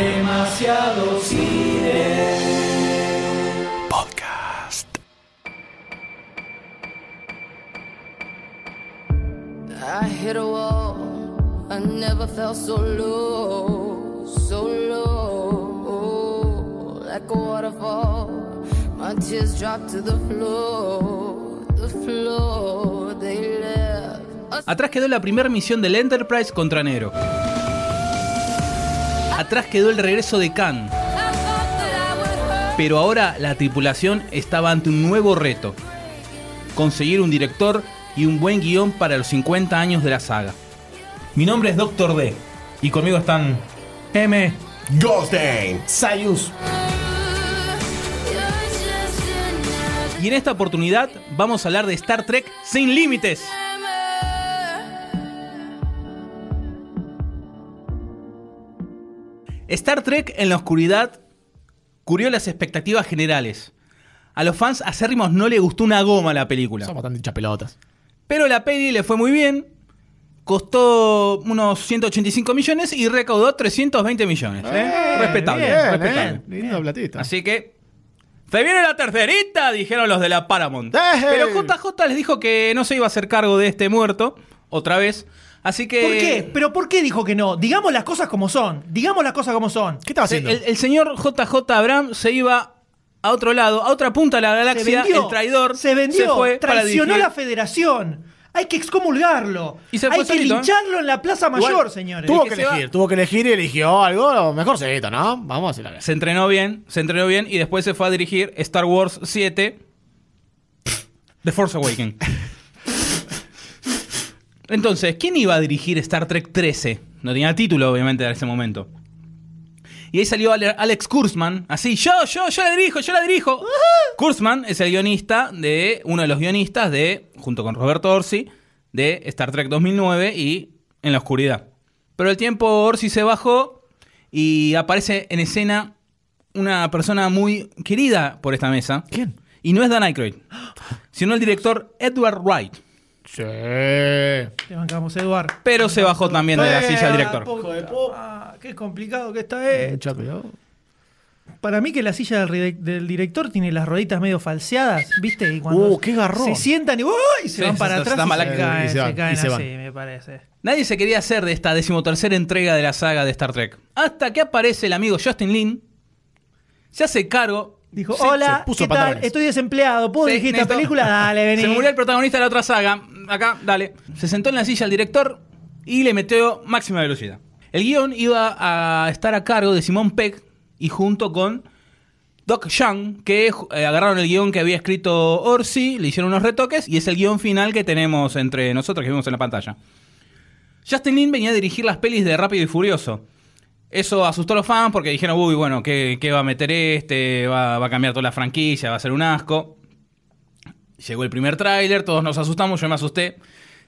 Demasiado cine. Podcast. I hit a wall. I never felt so low, so low, like a waterfall. My tears dropped to the floor, the floor. They left. us Atrás quedó la primera misión del Enterprise contra Nero. Atrás quedó el regreso de Khan. Pero ahora la tripulación estaba ante un nuevo reto. Conseguir un director y un buen guion para los 50 años de la saga. Mi nombre es Doctor D. Y conmigo están M. Goldstein. Sayus. Y en esta oportunidad vamos a hablar de Star Trek sin límites. Star Trek en la oscuridad curió las expectativas generales. A los fans acérrimos no les gustó una goma la película. Son bastante chapelotas. Pero la peli le fue muy bien. Costó unos 185 millones y recaudó 320 millones. ¿eh? respetable, Bien, respetable. Lindo platita. Así que. ¡Se viene la tercerita! Dijeron los de la Paramount. ¡Eh! Pero JJ les dijo que no se iba a hacer cargo de este muerto. Otra vez. Así que. ¿Por qué? ¿Pero por qué dijo que no? Digamos las cosas como son. Digamos las cosas como son. ¿Qué estaba Se- haciendo? el, el señor JJ Abraham se iba a otro lado, a otra punta de la Se galaxia. vendió. el traidor Se vendió. fue traicionó la federación. Hay que excomulgarlo. Y se Hay que solito, ¿eh? lincharlo en la Plaza Mayor, Igual, señores. Tuvo que que se va- elegir, tuvo que elegir y eligió algo mejorcito, ¿no? Vamos a decirlo. Se entrenó bien, se entrenó bien y después se fue a dirigir Star Wars 7 The Force Awakens. Entonces, ¿quién iba a dirigir Star Trek 13? No tenía título, obviamente, en ese momento. Y ahí salió Ale- Alex Kurzman, así, yo, yo, yo la dirijo, yo la dirijo. Kurzman es el guionista de, uno de los guionistas de, junto con Roberto Orsi, de Star Trek 2009 y En la Oscuridad. Pero el tiempo Orsi se bajó y aparece en escena una persona muy querida por esta mesa. ¿Quién? Y no es Dan Aykroyd, sino el director Edward Wright. Sí. Te bancamos, Eduardo. Pero se bajó también de la silla del director. Ah, qué complicado que está eh. Chapeló. Para mí que la silla del, director tiene las rueditas medio falseadas, ¿viste? Y cuando Uh, qué garrón. Se sientan y, ¡uy! y se Sí, van para se- atrás y se caen, Y se se van, caen y se así, van. me parece. Nadie se quería hacer de esta decimotercera entrega de la saga de Star Trek. Hasta que aparece el amigo Justin Lin, se hace cargo. Dijo, hola, ¿qué tal? Estoy desempleado, ¿puedo Sí, dirigir esta película? Dale, vení. Se murió el protagonista de la otra saga. Acá, dale. Se sentó en la silla el director y le metió máxima velocidad. El guion iba a estar a cargo de Simon Peck y junto con Doc Young, que eh, agarraron el guion que había escrito Orsi, le hicieron unos retoques y es el guion final que tenemos entre nosotros que vemos en la pantalla. Justin Lin venía a dirigir las pelis de Rápido y Furioso. Eso asustó a los fans porque dijeron, uy, bueno, ¿qué, qué va a meter este? Va, va a cambiar toda la franquicia, va a ser un asco. Llegó el primer tráiler, todos nos asustamos, yo me asusté.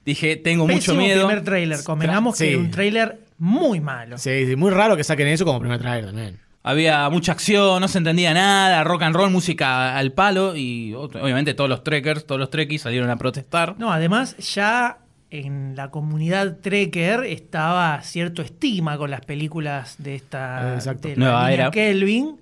Dije, tengo mucho miedo. primer trailer. Convengamos que Sí. era un trailer muy malo. Sí, sí, muy raro que saquen eso como primer trailer también. Había mucha acción, no se entendía nada, rock and roll, música al palo y obviamente todos los trekkers, todos los trekkies salieron a protestar. No, además ya en la comunidad Trekker estaba cierto estigma con las películas de esta Exacto. de la Nueva línea era. Kelvin.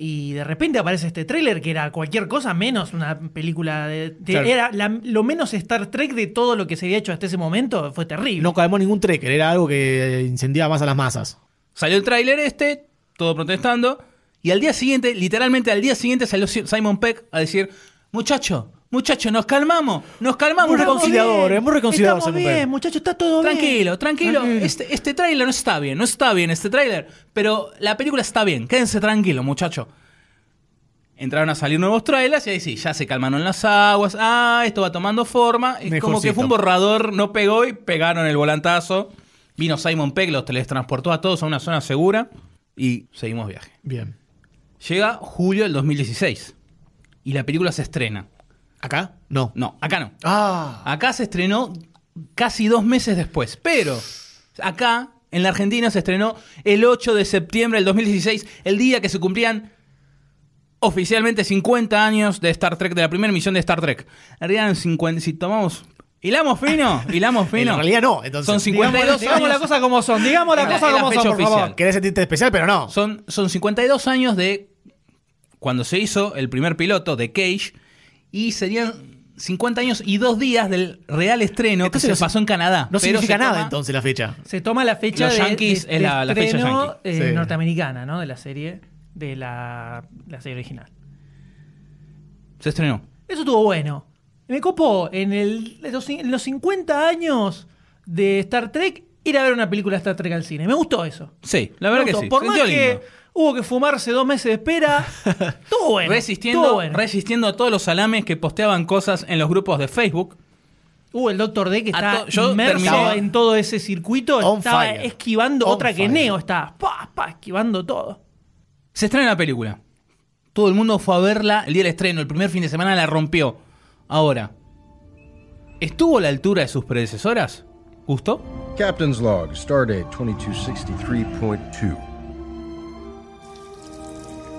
Y de repente aparece este tráiler que era cualquier cosa menos una película de... de- Claro. Era la- lo menos Star Trek de todo lo que se había hecho hasta ese momento. Fue terrible. No cabemos ningún trekker, era algo que incendiaba más a las masas. Salió el tráiler este, todo protestando, y al día siguiente, literalmente al día siguiente salió Si- Simon Peck a decir, muchacho, muchacho, nos calmamos, nos calmamos. Muy un poco". reconciliador, es muy reconciliador Estamos bien, muchachos, está todo bien. Tranquilo, tranquilo. Tranquilo. Este, este tráiler no está bien, no está bien este tráiler, pero la película está bien. Quédense tranquilos, muchacho. Entraron a salir nuevos trailers y ahí sí, ya se calmaron las aguas. Ah, esto va tomando forma. Es como que fue un borrador, no pegó y pegaron el volantazo. Vino Simon Pegg, los teletransportó a todos a una zona segura y seguimos viaje. Bien. Llega julio del 2016 y la película se estrena. ¿Acá? No. No, acá no. Ah. Acá se estrenó casi dos meses después, pero acá, en la Argentina, se estrenó el 8 de septiembre del 2016, el día que se cumplían oficialmente 50 años de Star Trek, de la primera emisión de Star Trek. En realidad, en 50, si tomamos Hilamos fino, hilamos En fino. realidad no. Entonces, Son 52 digamos años. la cosa como son, digamos la la- cosa la como fecha son, por oficial. favor. Querés sentirte especial, pero no. Son, son 52 años de cuando se hizo el primer piloto de Cage y serían 50 años y dos días del real estreno Entonces que se pasó en Canadá. No significa se nada toma- entonces la fecha. Se toma la fecha Los de, Yankees de- es la- de la fecha yankee. eh, Sí. norteamericana, ¿no? De la serie, de la, la serie original. Se estrenó. Eso estuvo bueno. Me copó en, el, en los, en los 50 años de Star Trek ir a ver una película de Star Trek al cine. Me gustó eso. Sí, la verdad que sí. Por más que. Hubo que fumarse dos meses de espera, estuvo bueno. resistiendo, bueno. resistiendo a todos los salames que posteaban cosas en los grupos de Facebook. Hubo el Doctor D que está to- yo inmerso terminé- en todo ese circuito. On estaba fire. esquivando On otra que. Neo. Estaba pa, pa, esquivando todo. Se estrena la película. Todo el mundo fue a verla el día del estreno. El primer fin de semana la rompió. Ahora, ¿estuvo a la altura de sus predecesoras? ¿Gustó? Captain's log, stardate 2263.2.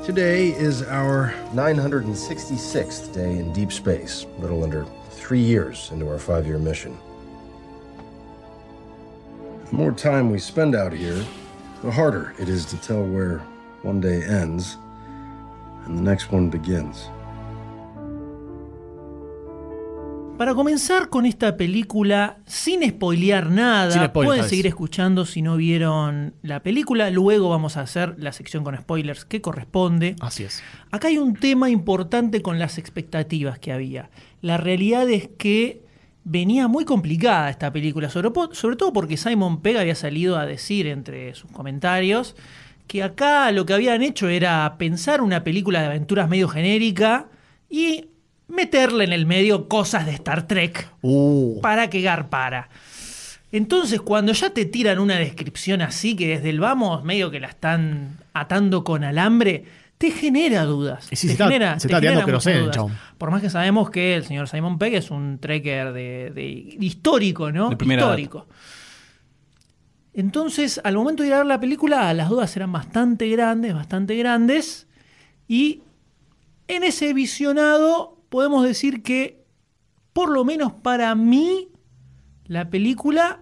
Today is our 966th day in deep space, a little under three years into our five year mission. The more time we spend out here, the harder it is to tell where one day ends and the next one begins. Para comenzar con esta película, sin spoilear nada, Sin pueden seguir escuchando si no vieron la película. Luego vamos a hacer la sección con spoilers que corresponde. Así es. Acá hay un tema importante con las expectativas que había. La realidad es que venía muy complicada esta película, sobre, sobre todo porque Simon Pegg había salido a decir entre sus comentarios que acá lo que habían hecho era pensar una película de aventuras medio genérica y meterle en el medio cosas de Star Trek Uh. para que garpara. Entonces, cuando ya te tiran una descripción así, que desde el vamos medio que la están atando con alambre, te genera dudas. Y sí, te se está- genera, se te está genera dudas. Por más que sabemos que el señor Simon Pegg es un trekker de, de- histórico, ¿no? De histórico. Entonces, al momento de ir a ver la película, las dudas eran bastante grandes, bastante grandes. Y en ese visionado podemos decir que, por lo menos para mí, la película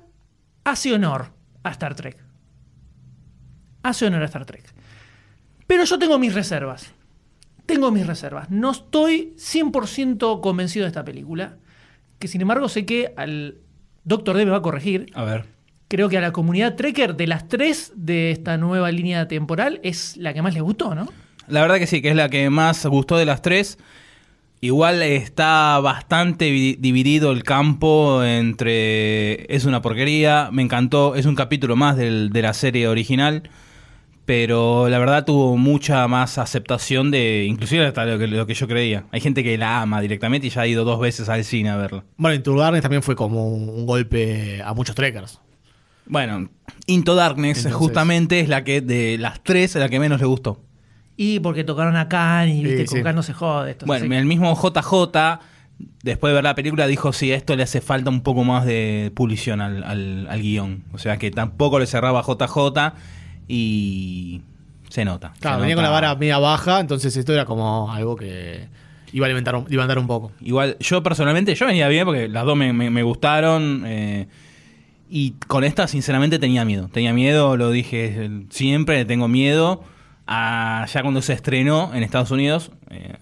hace honor a Star Trek. Hace honor a Star Trek. Pero yo tengo mis reservas. Tengo mis reservas. No estoy 100% convencido de esta película. Que sin embargo sé que al Doctor D me va a corregir. A ver. Creo que a la comunidad Trekker de las tres de esta nueva línea temporal es la que más le gustó, ¿no? La verdad que sí, que es la que más gustó de las tres. Igual está bastante vi- dividido el campo entre es una porquería, me encantó, es un capítulo más del- de la serie original, pero la verdad tuvo mucha más aceptación de, inclusive hasta lo que, lo que yo creía. Hay gente que la ama directamente y ya ha ido dos veces al cine a verla. Bueno, Into Darkness también fue como un golpe a muchos trekkers. Bueno, Into Darkness Entonces- justamente es la que de las tres es la que menos le gustó. Y porque tocaron a Khan y viste, Sí, con sí. Khan no se jode. Esto, Bueno, el mismo JJ, después de ver la película, dijo, sí, esto le hace falta un poco más de pulición al, al- al guion. O sea, que tampoco le cerraba JJ y se nota. se Claro, venía con la vara media baja, entonces esto era como algo que iba a alimentar un, iba a andar un poco. Igual, yo personalmente, yo venía bien porque las dos me, me- me gustaron. eh, y con esta, sinceramente, tenía miedo. Tenía miedo, lo dije siempre, tengo miedo. A, ya cuando se estrenó en Estados Unidos, eh,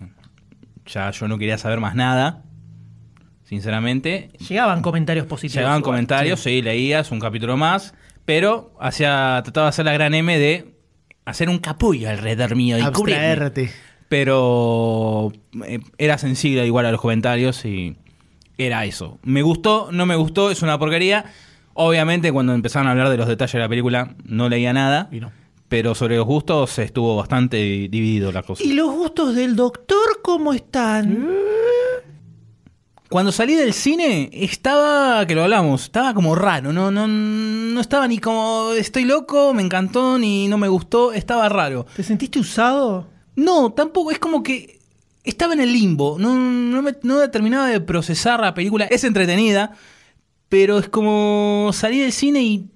ya yo no quería saber más nada. Sinceramente, Llegaban comentarios positivos. Llegaban igual. comentarios, sí. leías un capítulo más, pero hacía, trataba de hacer la gran M de hacer un capullo alrededor mío y. Abstraerte. Pero eh, era sensible igual a los comentarios y era eso. Me gustó, no me gustó, es una porquería. Obviamente cuando empezaron a hablar de los detalles de la película no leía nada, Y no. Pero sobre los gustos estuvo bastante dividido la cosa. ¿Y los gustos del doctor cómo están? Cuando salí del cine, estaba, que lo hablamos, estaba como raro, no, no, no estaba ni como estoy loco, me encantó, ni no me gustó, estaba raro. ¿Te sentiste usado? No, tampoco, es como que estaba en el limbo, no, no, me, no terminaba de procesar la película, es entretenida, pero es como salí del cine y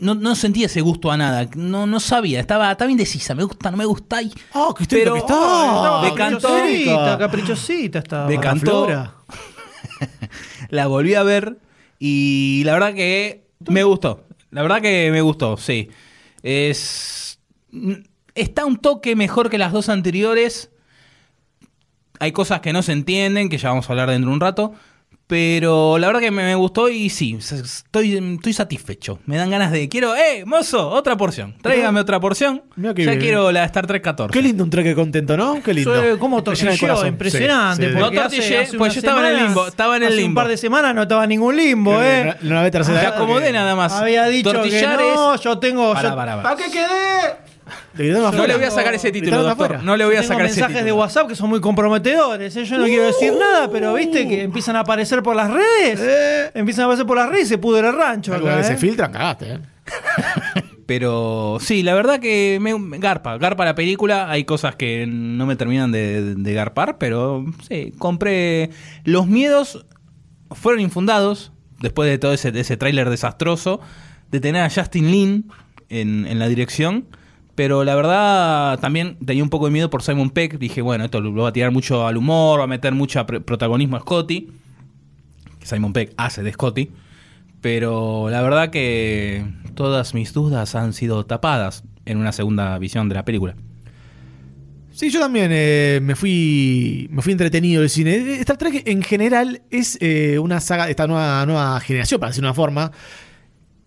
no, no sentía ese gusto a nada, no, no sabía, estaba, estaba indecisa, me gusta, no me gusta, y, ¡Oh, qué pero que está! cantó, Caprichosita, caprichosita estaba. Me Baja cantó. Flora. la volví a ver y la verdad que me gustó. La verdad que me gustó, sí. Es. Está un toque mejor que las dos anteriores. Hay cosas que no se entienden, que ya vamos a hablar dentro de un rato. Pero la verdad que me, me gustó y sí, estoy, estoy satisfecho. Me dan ganas de. Quiero, ¡eh, mozo! Otra porción. Tráigame otra porción. Ya bien. quiero la Star Trek 14. Qué lindo un treque contento, ¿no? Qué lindo. Soy- ¿Cómo llena corazón. Impresionante. Sí, sí. porque No hace- tortillé, hace pues unas yo estaba en el semanas- limbo, estaba en el hace un limbo. par de semanas no estaba en ningún limbo, ¿eh? No, no la tercera Te vez acomodé nada más. Había dicho Tortillar que no, yo tengo... Pará, yo- pará, pará. ¿Para qué quedé? No afuera. le voy a sacar ese título, doctor. No le voy a Tengo sacar ese mensajes título. de WhatsApp que son muy comprometedores. ¿eh? Yo no quiero decir nada, pero viste que empiezan a aparecer por las redes. Eh. Empiezan a aparecer por las redes y se pudre el rancho. Acá, ¿eh? se filtran, cagaste, ¿eh? Pero sí, la verdad que me, me garpa, garpa la película. Hay cosas que no me terminan de, de garpar, pero sí, compré. Los miedos fueron infundados después de todo ese, de ese tráiler desastroso, de tener a Justin Lin en, en la dirección. Pero la verdad también tenía un poco de miedo por Simon Peck. Dije, bueno, esto lo va a tirar mucho al humor, va a meter mucho pr- protagonismo a Scotty. Que Simon Peck hace de Scotty. Pero la verdad que todas mis dudas han sido tapadas en una segunda visión de la película. Sí, yo también eh, me fui me fui entretenido del cine. Star Trek en general es eh, una saga esta nueva, nueva generación, para decir una forma.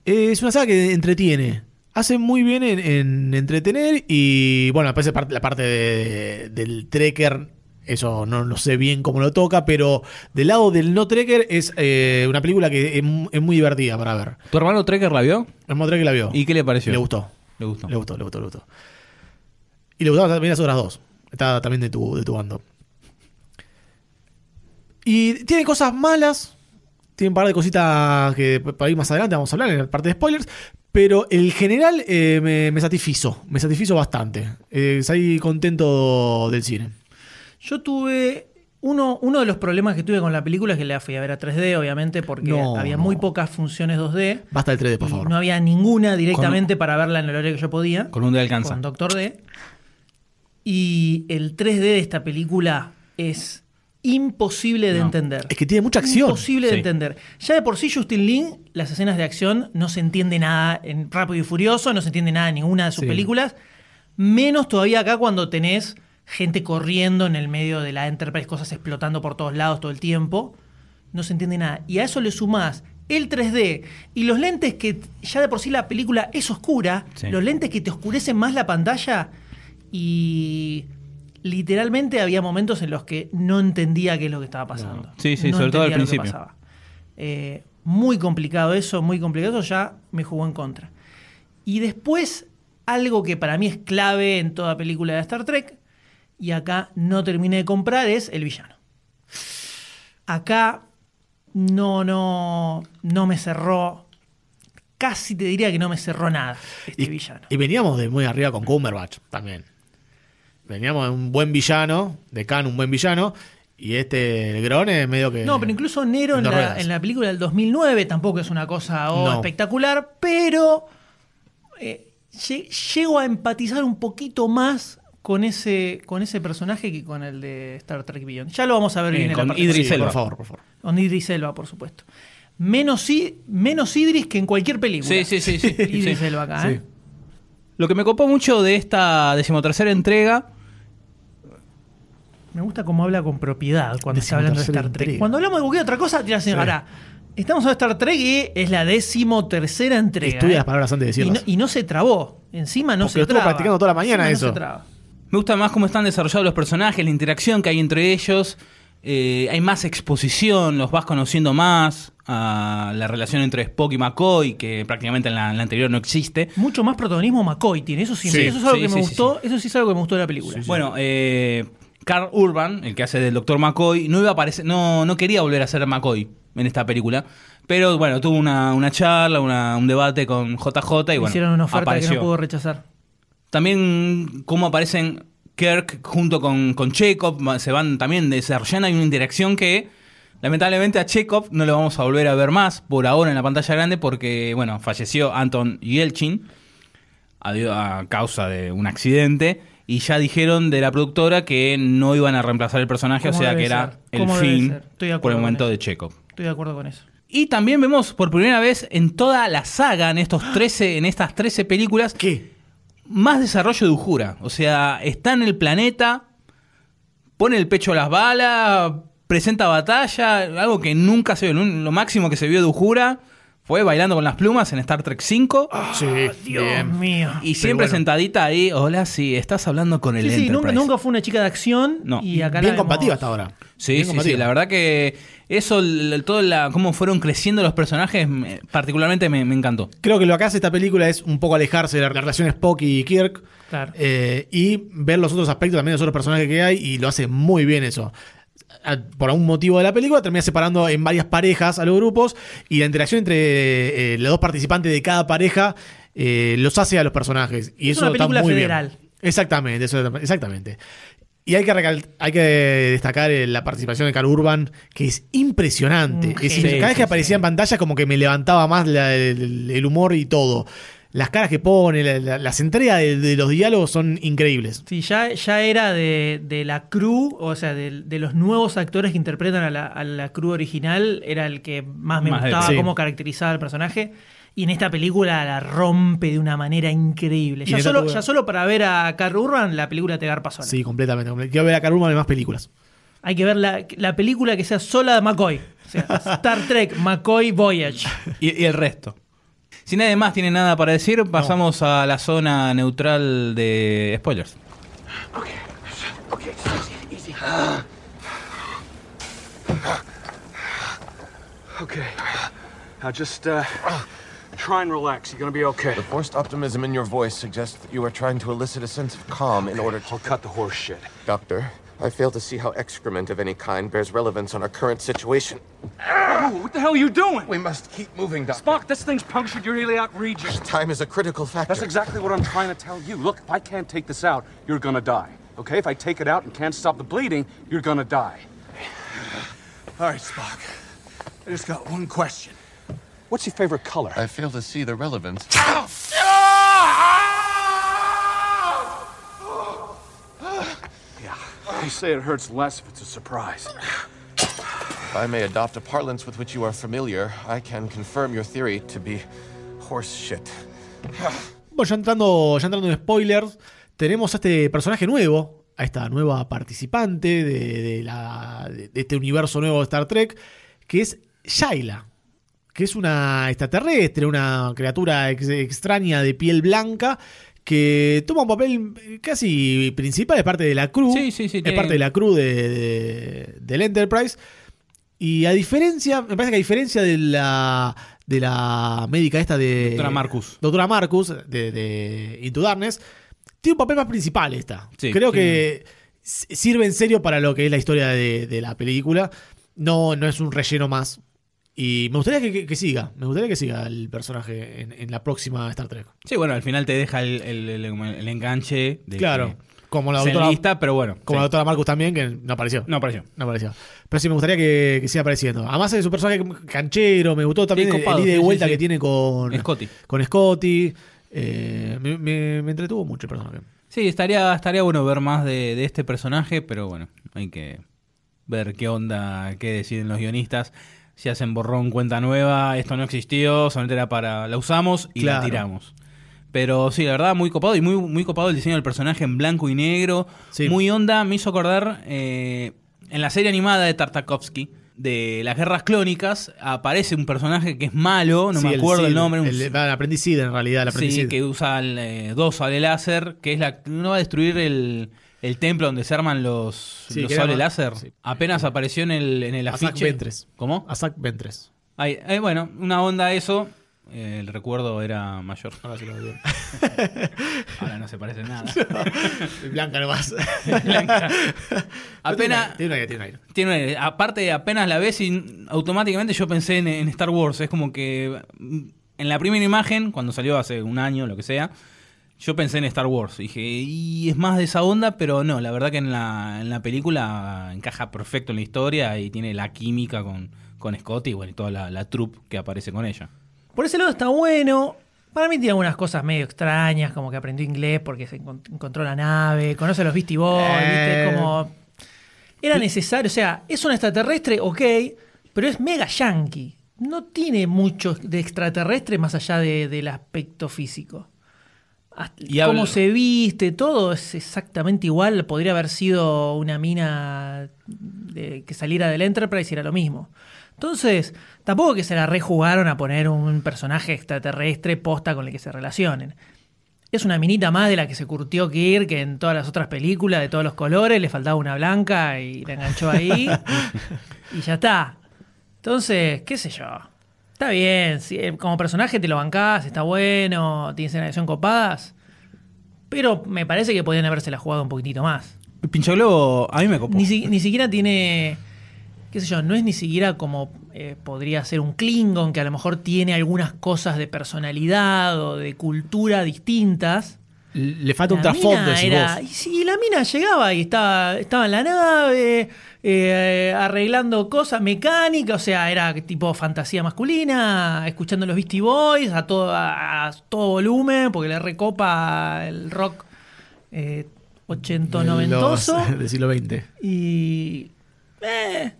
Es una saga que entretiene. Hace muy bien en, en entretener y bueno, parte- la parte de- del Trekker, eso no lo sé bien cómo lo toca, pero del lado del no Trekker es eh, una película que es, mu- es muy divertida para ver. ¿Tu hermano Trekker la vio? El mismo Trekker la vio. ¿Y qué le pareció? Le gustó. Le gustó. Le gustó, le gustó, le gustó. Y le gustaban también las otras dos. Está también de tu, de tu bando. Y tiene cosas malas. Tiene un par de cositas que para ir más adelante vamos a hablar en la parte de spoilers. Pero el general eh, me, me satisfizo. Me satisfizo bastante. Eh, salí contento del cine. Yo tuve. Uno, uno de los problemas que tuve con la película es que la fui a ver a 3D, obviamente, porque No, había muy pocas funciones 2D. Basta el 3D, por favor. no había ninguna directamente para verla en el horario que yo podía. Con un de alcanza. Con Doctor D. Y el 3D de esta película es imposible de No. entender. Es que tiene mucha acción. Imposible de entender. Ya de por sí, Justin Lin, las escenas de acción no se entiende nada en Rápido y Furioso, no se entiende nada en ninguna de sus Sí. películas. Menos todavía acá cuando tenés gente corriendo en el medio de la Enterprise, cosas explotando por todos lados todo el tiempo. No se entiende nada. Y a eso le sumás el 3D y los lentes que ya de por sí la película es oscura, Sí. los lentes que te oscurecen más la pantalla y literalmente había momentos en los que no entendía qué es lo que estaba pasando. Sí, sí, sobre todo al entendía lo que principio. pasaba. Eh, muy complicado eso, muy complicado. Eso ya me jugó en contra. Y después, algo que para mí es clave en toda película de Star Trek, y acá no terminé de comprar, es el villano. Acá no, no, no me cerró. Casi te diría que no me cerró nada este Y, villano. y veníamos de muy arriba con Cumberbatch también. Veníamos de un buen villano, de Khan un buen villano, y este el Grone medio que... No, pero incluso Nero en la, en película del 2009 tampoco es una cosa oh, No. espectacular, pero eh, lle- llego a empatizar un poquito más con ese, con ese personaje que con el de Star Trek Beyond. Ya lo vamos a ver Eh, bien en con la parte Idris Sí, Elba. por favor, por favor. Con Idris Elba, por supuesto. Menos, I- menos Idris que en cualquier película. Sí, sí, sí. sí, Idris sí. Elba acá, ¿eh? Lo que me copó mucho de esta decimotercera entrega. Me gusta cómo habla con propiedad cuando está hablando de Star Trek. entrega. Cuando hablamos de cualquier otra cosa, tira así, ahora, estamos en Star Trek y es la decimotercera entrega. Estudia ¿eh? las palabras antes de y, no, decirlas. y no se trabó. Encima no Porque se lo estuvo traba. practicando toda la mañana Encima eso. No se traba. Me gusta más cómo están desarrollados los personajes, la interacción que hay entre ellos. Eh, hay más exposición, los vas conociendo más. a la relación entre Spock y McCoy, que prácticamente en la, en la anterior no existe. Mucho más protagonismo McCoy tiene. Eso sí, Sí, eso es algo sí, que me sí, sí, gustó. Eso sí es algo que me gustó de la película. Bueno, eh, Carl Urban, el que hace del Dr. McCoy, no iba a aparecer, no, no quería volver a ser McCoy en esta película. Pero bueno, tuvo una, una charla, una- un debate con JJ y bueno, Hicieron una oferta apareció. que no pudo rechazar. También cómo aparecen Kirk junto con, con Chekhov, se van también desarrollando, hay una interacción que lamentablemente a Chekhov no lo vamos a volver a ver más por ahora en la pantalla grande porque, bueno, falleció Anton Yelchin a, a causa de un accidente y ya dijeron de la productora que no iban a reemplazar el personaje, o ¿Cómo sea que era ser? el ¿Cómo debe fin por el momento de Chekhov. Estoy de acuerdo con eso. Y también vemos por primera vez en toda la saga, en, estos 13, en estas 13 películas, ¿Qué? más desarrollo de Ujura. O sea, está en el planeta, pone el pecho a las balas, presenta batalla, algo que nunca se vio. Lo máximo que se vio de Ujura fue bailando con las plumas en Star Trek 5. sí, Dios bien. mío. y siempre bueno. sentadita ahí, hola, sí, estás hablando con el Sí, sí, nunca, Enterprise". nunca fue una chica de acción. No. Y acá la Bien vemos- combativa hasta ahora. Sí, Bien sí, sí, la verdad que eso, el- el- todo la, cómo fueron creciendo los personajes, me- particularmente me, me encantó. Creo que lo que hace esta película es un poco alejarse de la relación Spock y Kirk. Claro. eh, y ver los otros aspectos también de los otros personajes que hay. Y lo hace muy bien eso. A- Por algún motivo de la película termina separando en varias parejas a los grupos. Y la interacción entre eh, los dos participantes de cada pareja eh, los hace a los personajes. Y Es eso una está película muy bien. federal. Exactamente, eso- exactamente. Y hay que, hay que destacar eh, la participación de Carl Urban, que es impresionante. Es genio. cada vez que aparecía sí. en pantalla, como que me levantaba más la- el, el humor y todo. Las caras que pone, la- la- las entregas de, de los diálogos son increíbles. Sí, ya, ya era de, de la crew, o sea, de, de los nuevos actores que interpretan a la, a la crew original, era el que más me Más de- gustaba sí. cómo caracterizaba al personaje. Y en esta película la rompe de una manera increíble. Ya solo, ya solo para ver a Carl Urban, la película te garpa sola. Sí, completamente. comple- Quiero ver a Carl Urban en más películas. Hay que ver la, la película que sea sola de McCoy. O sea, Star Trek, McCoy Voyage. Y, y el resto. Si nadie más tiene nada para decir, pasamos a la zona neutral de spoilers. Okay. Okay, easy, easy. Okay. Now just uh, try and relax. You're gonna be okay. The forced optimism in your voice suggests that you are trying to elicit a sense of calm in order to. I'll cut the horse shit. Doctor, I fail to see how excrement of any kind bears relevance on our current situation. Oh, what the hell are you doing? We must keep moving, Doctor. Spock, this thing's punctured your iliac region. Time is a critical factor. That's exactly what I'm trying to tell you. Look, if I can't take this out, you're gonna die. Okay? If I take it out and can't stop the bleeding, you're gonna die. All right, Spock. I just got one question. What's your favorite color? I fail to see the relevance. Yeah. They say it hurts less if it's a surprise. If I may adopt a parlance with which you are familiar, I can confirm your theory to be horse shit. Bueno, ya entrando, ya entrando en spoilers, tenemos a este personaje nuevo, a esta nueva participante de, de la- de este universo nuevo de Star Trek, que es Shaila, que es una extraterrestre, una criatura ex- extraña de piel blanca, que toma un papel eh, casi principal, es parte de la crew, Sí, sí, sí, es tiene- parte de la crew de, de- del Enterprise. Y a diferencia, me parece que a diferencia de la, de la médica esta de... Doctora Marcus. Doctora Marcus, de, de Into Darkness, tiene un papel más principal esta. Creo que sirve en serio para lo que es la historia de, de la película. No, no es un relleno más. Y me gustaría que, que- que siga. Me gustaría que siga el personaje en, en la próxima Star Trek. Sí, bueno, al final te deja el, el- el- el enganche de claro. que Como la doctora, pero bueno. como la sí. doctora Marcus también, que no apareció. No apareció. No apareció. Pero sí me gustaría que, que siga apareciendo. Además es un personaje canchero, me gustó también Sí, el- copado, el ida y vuelta sí. que tiene con Scotty. Con Scotty. Eh, me, me- me entretuvo mucho el personaje. Sí, estaría, estaría bueno ver más de, de este personaje, pero bueno, hay que ver qué onda, qué deciden los guionistas. Si hacen borrón, cuenta nueva, esto no existió, solamente era para. La usamos y Claro. la tiramos. Pero sí, la verdad, muy copado y muy, muy copado el diseño del personaje en blanco y negro. Sí. Muy onda, me hizo acordar eh, en la serie animada de Tartakovsky. De las guerras clónicas aparece un personaje que es malo, no Sí, me acuerdo el, nombre. El, el aprendiz en realidad, el aprendiz Sí, que usa el, eh, dos sable láser, que es la no va a destruir el, el templo donde se arman los, Sí, los láser. sí. Apenas apareció en el, en el Azak afiche. Ventres. ¿Cómo? Azak Ventres. Ahí, eh, bueno, una onda eso. Eh, el recuerdo era mayor. Ahora sí lo veo. Ahora no se parece en nada. Blanca nomás. Blanca. Apenas. Tiene un aire, tiene un aire. Tiene, aparte, apenas la ves y automáticamente yo pensé en, en Star Wars. Es como que mm, en la primera imagen, cuando salió hace un año, lo que sea, yo pensé en Star Wars. Dije, y es más de esa onda, pero no, la verdad que en la, en la película encaja perfecto en la historia y tiene la química con, con Scott y, bueno, y toda la, la troupe que aparece con ella. Por ese lado está bueno. Para mí tiene algunas cosas medio extrañas, como que aprendió inglés porque se encont- encontró la nave, conoce a los Beastie Boys, Eh. ¿viste? Como... Era necesario, o sea, es un extraterrestre, ok, pero es mega yankee. No tiene mucho de extraterrestre más allá de- del aspecto físico. Y cómo se viste, todo es exactamente igual. Podría haber sido una mina de- que saliera del Enterprise y era lo mismo. Entonces, tampoco que se la rejugaron a poner un personaje extraterrestre posta con el que se relacionen. Es una minita más de la que se curtió Kirk que en todas las otras películas de todos los colores, le faltaba una blanca y la enganchó ahí y ya está. Entonces, qué sé yo. Está bien, si, eh, como personaje te lo bancás, está bueno, tiene escenas de acción copadas, pero me parece que podían habérsela jugado un poquitito más. Pincho globo a mí me copó. Ni, si- ni siquiera tiene, qué sé yo, no es ni siquiera como eh, podría ser un Klingon, que a lo mejor tiene algunas cosas de personalidad o de cultura distintas. Le falta un trasfondo, era- vos. Y sí, la mina llegaba y estaba, estaba en la nave, eh, arreglando cosas mecánicas, o sea, era tipo fantasía masculina, escuchando los Beastie Boys a todo, a, a todo volumen, porque le recopa el rock eh, 80 noventoso Los- Del siglo XX. y. eh,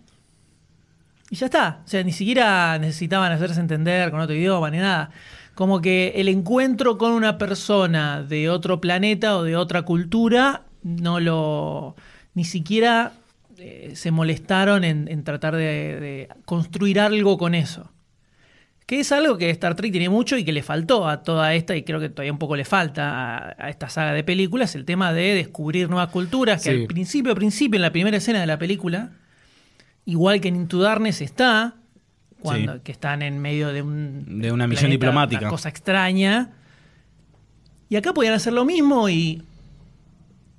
y ya está. O sea, ni siquiera necesitaban hacerse entender con otro idioma ni nada. Como que el encuentro con una persona de otro planeta o de otra cultura no lo. ni siquiera eh, se molestaron en, en tratar de, de construir algo con eso. Que es algo que Star Trek tiene mucho y que le faltó a toda esta, y creo que todavía un poco le falta a, a esta saga de películas, el tema de descubrir nuevas culturas, que Sí. al principio, principio, en la primera escena de la película, igual que en Into Darkness está, cuando, Sí. que están en medio de un De una misión diplomática. Una cosa extraña. Y acá podían hacer lo mismo y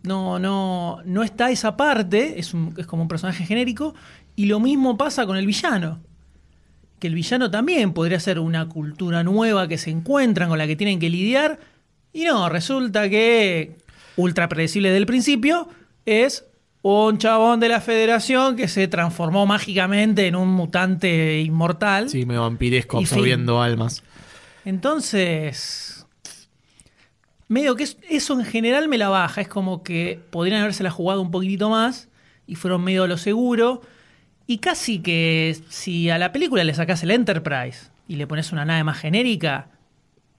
no, no, no está esa parte, es, un- es como un personaje genérico, y lo mismo pasa con el villano. Que el villano también podría ser una cultura nueva que se encuentran, con la que tienen que lidiar, y no, resulta que, ultra predecible del principio, es un chabón de la federación que se transformó mágicamente en un mutante inmortal. Sí, medio vampiresco, absorbiendo almas. Entonces, medio que es- eso en general me la baja. Es como que podrían habérsela jugado un poquitito más y fueron medio a lo seguro. Y casi que si a la película le sacas el Enterprise y le pones una nave más genérica,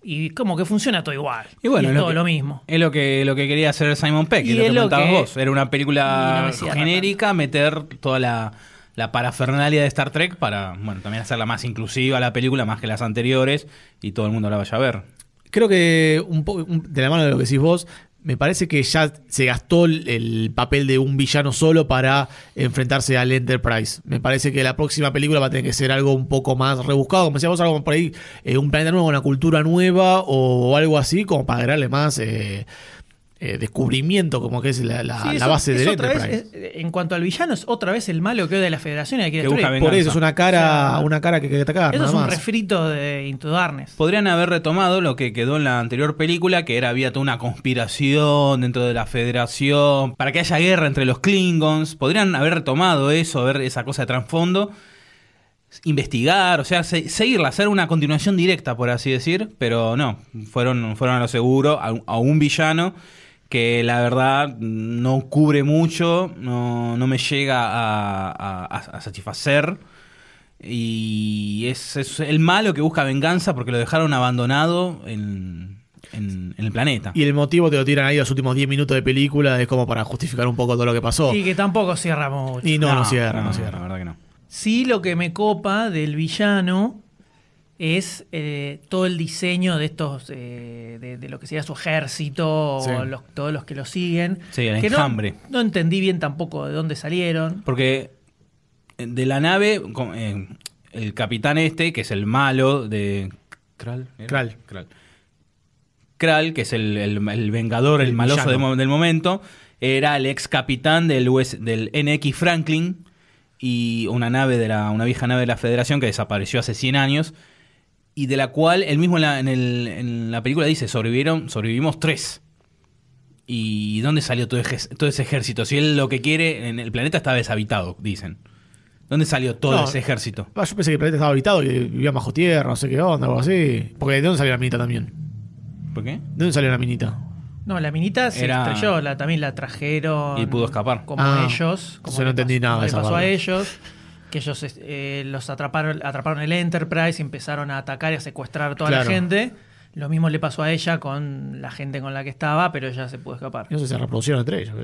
y como que funciona todo igual. Y bueno, es lo todo que- lo mismo. Es lo que, lo que quería hacer Simon Peck, Y lo que que- vos. Era una no película me genérica, meter toda la, la parafernalia de Star Trek para, bueno, también hacerla más inclusiva la película, más que las anteriores, y todo el mundo la vaya a ver. Creo que un poco de la mano de lo que decís vos, me parece que ya se gastó el, el papel de un villano solo para enfrentarse al Enterprise. Me parece que la próxima película va a tener que ser algo un poco más rebuscado, como decíamos, algo por ahí, eh, un planeta nuevo, una cultura nueva o, algo así, como para agregarle más eh, eh, descubrimiento, como que es la, la- Sí, la eso- base es del otra Enterprise. vez, es- en cuanto al villano, es otra vez el malo que odia a la federación y la quiere destruir. por eso es una cara, O sea, una cara que hay que atacar, Eso nada es un más. refrito de Into Darkness. Podrían haber retomado lo que quedó en la anterior película, que era había toda una conspiración dentro de la federación, para que haya guerra entre los Klingons. Podrían haber retomado eso, ver esa cosa de trasfondo, investigar, o sea, se- seguirla, hacer una continuación directa, por así decir, pero no, fueron, fueron a lo seguro, a, un- a un villano que la verdad no cubre mucho, no, no me llega a, a- a- a satisfacer. Y es, es el malo que busca venganza porque lo dejaron abandonado en, en- en el planeta. Y el motivo te lo tiran ahí los últimos 10 minutos de película, es como para justificar un poco todo lo que pasó. Y que tampoco cierra mucho. Y no, no, cierra, no, no, cierra. La verdad que no. Sí, lo que me copa del villano es eh, todo el diseño de estos, eh, de, de lo que sería su ejército, Sí. o los- todos los que lo siguen. Sí, el que no- enjambre. No, entendí bien tampoco de dónde salieron. Porque eh, de la nave, con- eh, el capitán este, que es el malo de... Kral. Kral. Kral. Kral, que es el, el- el vengador, el, El maloso de del momento, era el ex capitán del, US del NX Franklin y una nave de la, una vieja nave de la Federación que desapareció hace 100 años y de la cual él mismo en la, en el- en la película dice sobrevivieron, sobrevivimos tres. ¿Y dónde salió todo, eje- todo ese ejército? Si él lo que quiere, en el planeta está deshabitado, dicen. ¿Dónde salió todo No. ese ejército? Ah, yo pensé que el planeta estaba habitado y vivía bajo tierra, no sé qué onda, algo así. Porque ¿de dónde salió la minita también? ¿Por qué? ¿De dónde salió la minita? No, la minita se Era- estrelló, la, también la trajeron. Y pudo escapar. Como Ah, ellos. Como no entendí pasó- nada esa pasó a ellos. Que ellos eh, los atraparon, atraparon el Enterprise y empezaron a atacar y a secuestrar a toda Claro. la gente. Lo mismo le pasó a ella con la gente con la que estaba, pero ella se pudo escapar. No sé si se reproducieron entre ellos.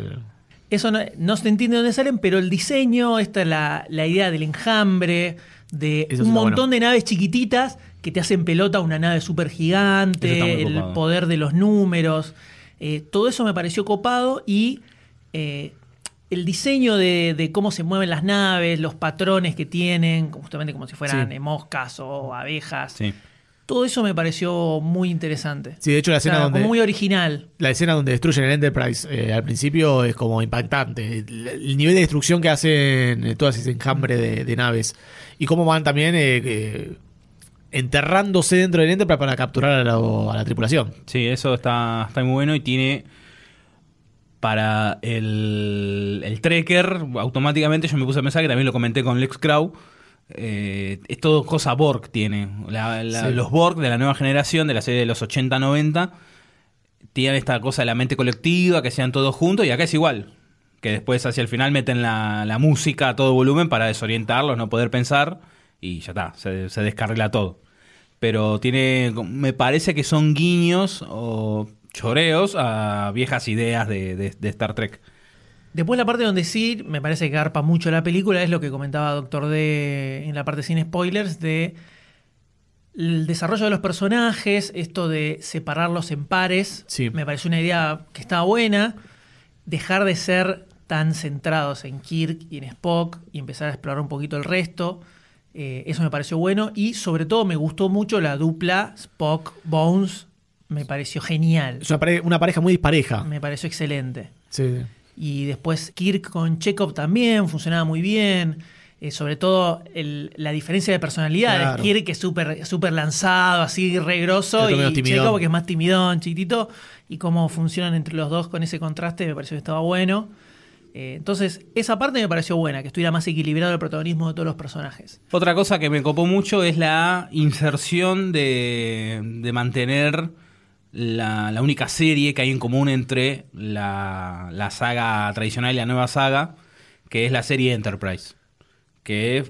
Eso no, no se entiende de dónde salen, pero el diseño, esta la, la idea del enjambre, de Eso un montón bueno. de naves chiquititas que te hacen pelota a una nave súper Eso gigante, el copado. poder de los números. eh, todo eso me pareció copado y eh, el diseño de, de cómo se mueven las naves, los patrones que tienen, justamente como si fueran Sí. eh, moscas o abejas. Sí. Todo eso me pareció muy interesante. Sí, de hecho la O sea, escena donde como muy original. la escena donde destruyen el Enterprise eh, al principio es como impactante. El, el nivel de destrucción que hacen eh, todas ese enjambre de, de naves. Y cómo van también eh, eh, enterrándose dentro del Enterprise para capturar a la, a la tripulación. Sí, eso está, está muy bueno y tiene para el, el Trekker, automáticamente yo me puse a pensar que también lo comenté con Lex Crow. eh, es todo cosa Borg tiene. La- la- Sí. Los Borg de la nueva generación, de la serie de los 80-90, tienen esta cosa de la mente colectiva, que sean todos juntos, y acá es igual. Que después hacia el final meten la, la música a todo volumen para desorientarlos, no poder pensar, y ya está, se, se descarrila todo. Pero tiene, me parece que son guiños o choreos a viejas ideas de, de- de Star Trek. Después la parte donde sí me parece que garpa mucho la película es lo que comentaba Doctor D en la parte sin spoilers de el desarrollo de los personajes, esto de separarlos en pares, Sí. me pareció una idea que estaba buena, dejar de ser tan centrados en Kirk y en Spock y empezar a explorar un poquito el resto. eh, eso me pareció bueno y sobre todo me gustó mucho la dupla Spock Bones, me pareció genial, Es una, pare- una pareja muy dispareja. me pareció excelente. Sí. Y después Kirk con Chekhov también funcionaba muy bien. Eh, sobre todo el- la diferencia de personalidades. Claro. Kirk que es súper súper lanzado, así re grosso, El otro menos y. Chekhov que es más timidón, chiquitito. Y cómo funcionan entre los dos con ese contraste me pareció que estaba bueno. Eh, entonces, esa parte me pareció buena, que estuviera más equilibrado el protagonismo de todos los personajes. Otra cosa que me copó mucho es la inserción de, de mantener la, única serie que hay en común entre la, saga tradicional y la nueva saga, que es la serie Enterprise, que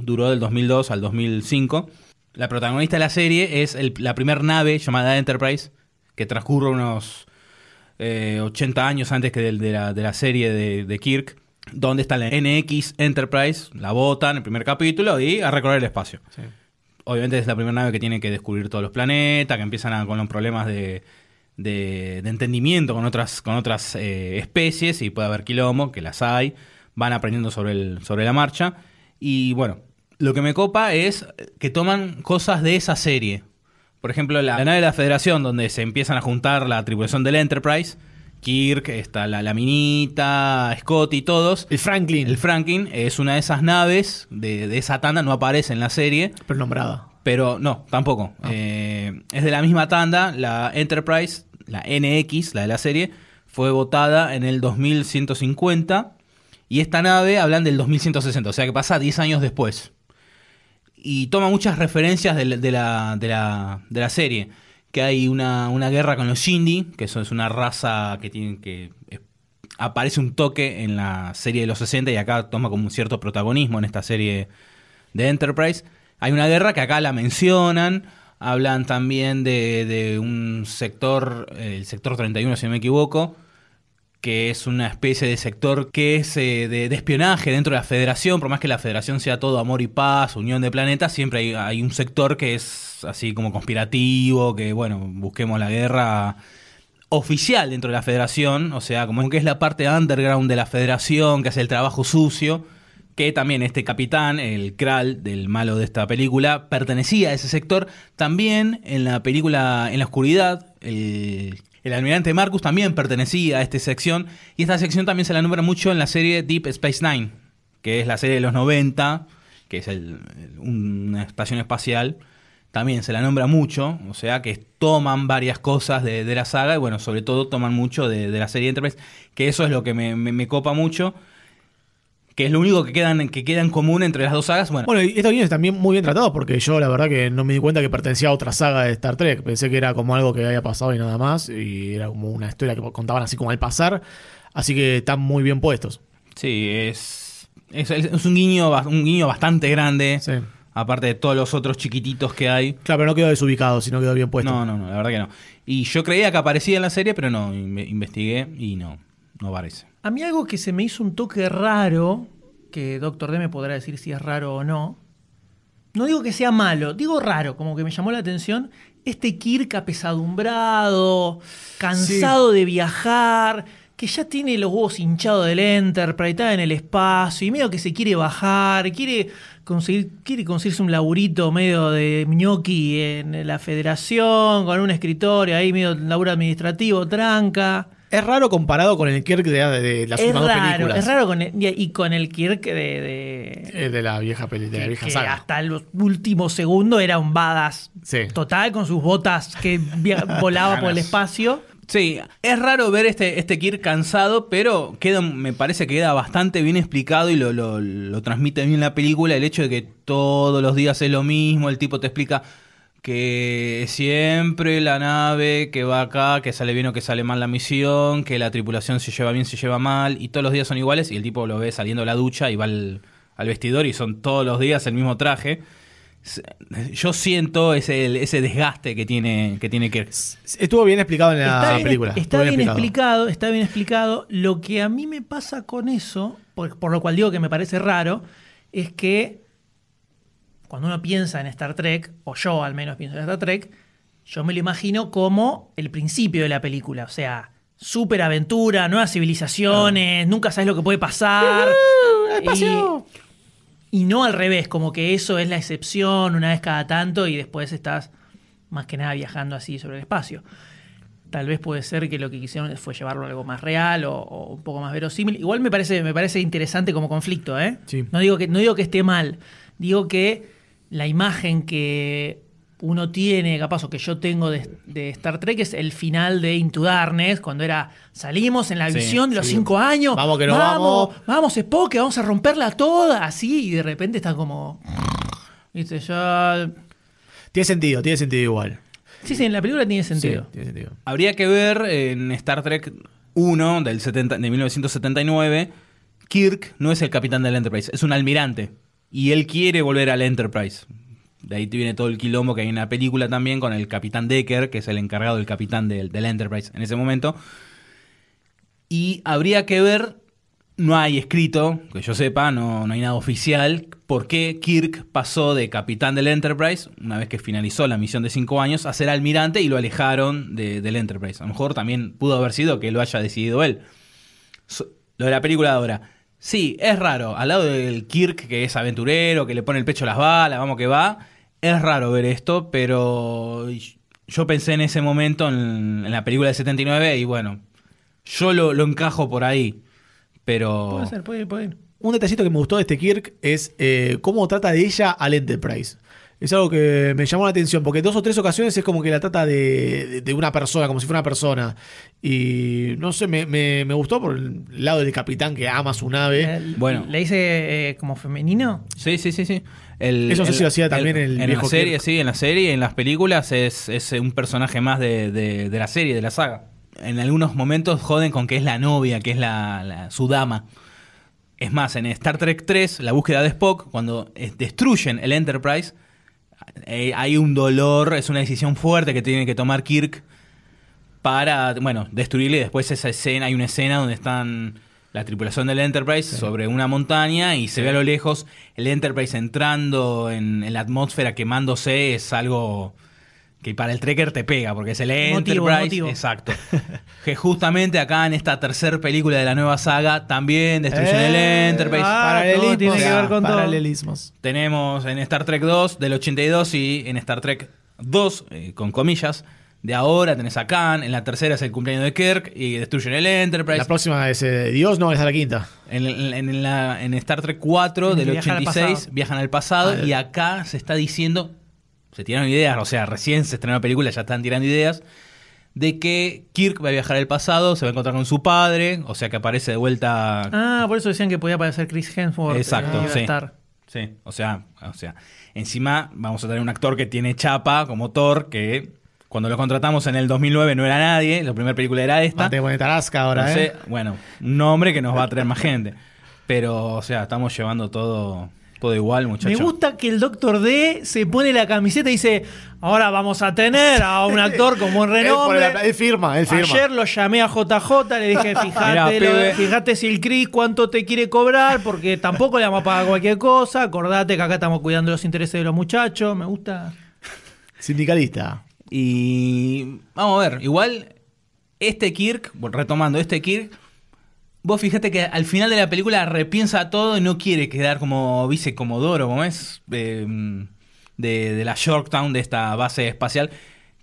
duró del 2002 al 2005. La protagonista de la serie es la primera nave llamada Enterprise, que transcurre unos eh, 80 años antes que de, la, de la serie de, de Kirk, donde está la NX Enterprise, la botan, el primer capítulo, y a recorrer el espacio. Obviamente es la primera nave que tiene que descubrir todos los planetas, que empiezan a- con los problemas de, de- de entendimiento con otras, con otras eh, especies, y puede haber quilombo, que las hay, van aprendiendo sobre, el, sobre la marcha. Y bueno, lo que me copa es que toman cosas de esa serie. Por ejemplo, la, la nave de la Federación, donde se empiezan a juntar la tripulación del Enterprise, Kirk, está la, la minita, Scott y todos. El Franklin, El Franklin es una de esas naves de, de esa tanda, no aparece en la serie, pero nombrada. pero no, tampoco. Eh, es de la misma tanda, la Enterprise, la NX, la de la serie, fue votada en el 2150 y esta nave hablan del 2160, o sea que pasa 10 años después. Y toma muchas referencias de, de la, de, la, de la serie. Que hay una, una guerra con los Shindy, que eso es una raza que tiene que. aparece un toque en la serie de los 60 y acá toma como un cierto protagonismo en esta serie de Enterprise. Hay una guerra que acá la mencionan. Hablan también de, de un sector, el sector 31, si no me equivoco, que es una especie de sector que es eh, de, espionaje dentro de la federación, por más que la federación sea todo amor y paz, unión de planetas, siempre hay, hay un sector que es así como conspirativo, que bueno, busquemos la guerra oficial dentro de la federación, o sea, como que es la parte underground de la federación, que hace el trabajo sucio, que también este capitán, el Kral del malo de esta película, pertenecía a ese sector. También en la película En la oscuridad, el, el almirante Marcus también pertenecía a esta sección, y esta sección también se la nombra mucho en la serie Deep Space Nine, que es la serie de los 90, que es el- una estación espacial también se la nombra mucho, o sea que toman varias cosas de, la saga y bueno, sobre todo toman mucho de, la serie Enterprise, que eso es lo que me copa mucho, que es lo único que, quedan, que queda en común entre las dos sagas. Bueno, Bueno, y estos guiones también muy bien tratados porque yo la verdad que no me di cuenta que pertenecía a otra saga de Star Trek. Pensé que era como algo que había pasado y nada más. Y era como una historia que contaban así como al pasar. Así que están muy bien puestos. sí, es... Es, un, guiño, un guiño bastante grande. Sí. Aparte de todos los otros chiquititos que hay. Claro, pero no quedó desubicado, sino quedó bien puesto. No, no, no, la verdad que no. Y yo creía que aparecía en la serie, pero no, inve- investigué y no, no aparece. A mí algo que se me hizo un toque raro, que Doctor D me podrá decir si es raro o no. No digo que sea malo, digo raro, como que me llamó la atención. Este Kirk apesadumbrado, cansado de viajar, que ya tiene los huevos hinchados del Enterprise, está en el espacio y medio que se quiere bajar, quiere conseguir, quiere conseguirse un laburito medio de ñoqui en la federación, con un escritorio ahí, medio laburo administrativo, tranca. Es raro comparado con el Kirk de, de las Es últimas dos raro, películas. es raro con el, y con el Kirk de, de- Eh, de la vieja peli, de la vieja que saga. hasta los últimos segundos era un badass Sí. total con sus botas que volaba por el espacio. Sí, es raro ver este, este Kirk cansado, pero queda, me parece que queda bastante bien explicado y lo, lo- lo transmite bien la película el hecho de que todos los días es lo mismo, el tipo te explica que siempre la nave que va acá, que sale bien o que sale mal la misión, que la tripulación se lleva bien, se lleva mal, y todos los días son iguales, y el tipo lo ve saliendo de la ducha y va al, al vestidor y son todos los días el mismo traje. Yo siento ese, ese desgaste que tiene, que tiene Kirk. Estuvo bien explicado en la está bien, película. está bien explicado. está bien explicado. Lo que a mí me pasa con eso, por, por lo cual digo que me parece raro, es que cuando uno piensa en Star Trek, o yo al menos pienso en Star Trek, yo me lo imagino como el principio de la película. O sea, super aventura, nuevas civilizaciones, nunca sabes lo que puede pasar. y, y no al revés, como que eso es la excepción una vez cada tanto y después estás más que nada viajando así sobre el espacio. Tal vez puede ser que lo que quisieron fue llevarlo a algo más real o, o un poco más verosímil. Igual me parece, me parece interesante como conflicto, ¿eh? Sí. No, digo que, no digo que esté mal. Digo que la imagen que uno tiene, capaz, o que yo tengo de, de Star Trek es el final de Into Darkness, cuando era salimos en la Sí, visión de los sí. cinco años. Vamos que nos vamos. vamos. Vamos, Spock, que vamos a romperla toda. Así, y de repente está como. Viste, ya. Tiene sentido, tiene sentido igual. Sí, sí, en la película tiene sentido. Sí, tiene sentido. Habría que ver en Star Trek 1 del 70 de 1979, Kirk no es el capitán del Enterprise, es un almirante. Y él quiere volver al Enterprise. De ahí te viene todo el quilombo que hay en la película también con el capitán Decker, que es el encargado del capitán del, del Enterprise en ese momento. Y habría que ver, no hay escrito, que yo sepa, no, no hay nada oficial, por qué Kirk pasó de capitán del Enterprise, una vez que finalizó la misión de cinco años, a ser almirante y lo alejaron de- del Enterprise. A lo mejor también pudo haber sido que lo haya decidido él. Lo de la película de ahora. Sí, es raro. Al lado del Kirk, que es aventurero, que le pone el pecho a las balas, vamos que va. Es raro ver esto, pero yo pensé en ese momento en, en la película de 79 y bueno, yo lo, lo encajo por ahí. Pero... Puede ser, puede ir, puede ir. Un detallito que me gustó de este Kirk es eh, cómo trata de ella al Enterprise. Es algo que me llamó la atención, porque dos o tres ocasiones es como que la trata de, de- de una persona, como si fuera una persona. Y no sé, me, me- me gustó por el lado del capitán que ama su nave. Bueno. ¿Le dice eh, como femenino? Sí, sí, sí, sí. El- Eso el- si lo hacía también el en viejo la serie, Kirk. sí, en la serie, en las películas es, es un personaje más de, de- de la serie, de la saga. En algunos momentos joden con que es la novia, que es la, la- su dama. Es más, en Star Trek 3, la búsqueda de Spock, cuando eh, destruyen el Enterprise, eh, hay un dolor, es una decisión fuerte que tiene que tomar Kirk para, bueno, destruirle. Y después esa escena, hay una escena donde están la tripulación del Enterprise sobre una montaña y se ve a lo lejos el Enterprise entrando en, en la atmósfera quemándose. Es algo que para el trekker te pega, porque es el Enterprise. Exacto. que justamente acá en esta tercera película de la nueva saga también destruyen el Eh, Enterprise. ah, todo tiene que ver con todo. paralelismos. Tenemos en Star Trek 2 del 82 y en Star Trek 2, eh, con comillas, de ahora tenés a Khan, en la tercera es el cumpleaños de Kirk y destruyen el Enterprise. La próxima es eh, Dios, no, es la quinta. En, en- en la- en Star Trek 4 del Viajan al 86 pasado. viajan al pasado Ah, y acá se está diciendo, se tiraron ideas, o sea, recién se estrenó la película, ya están tirando ideas, de que Kirk va a viajar al pasado, se va a encontrar con su padre, o sea que aparece de vuelta Ah, por eso decían que podía aparecer Chris Hemsworth. Exacto, eh, sí. estar. Sí, o sea, o sea, encima vamos a tener un actor que tiene chapa como Thor, que cuando lo contratamos en el 2009 no era nadie, la primera película era esta. Mate de Tarasca ahora, Entonces, ¿eh? bueno, un nombre que nos va a traer más gente. Pero, o sea, estamos llevando todo, todo igual, muchachos. Me gusta que el Doctor D se pone la camiseta y dice, ahora vamos a tener a un actor con buen renombre. la- él firma, él firma. Ayer lo llamé a JJ, le dije, fíjate, Mirá, lo- pibe. fíjate si el Chris cuánto te quiere cobrar, porque tampoco le vamos a pagar cualquier cosa. Acordate que acá estamos cuidando los intereses de los muchachos. Me gusta. Sindicalista. Y vamos a ver, igual este Kirk, bueno, retomando, este Kirk, vos fíjate que al final de la película repiensa todo y no quiere quedar como vicecomodoro, como es eh, de, de la Yorktown, de esta base espacial.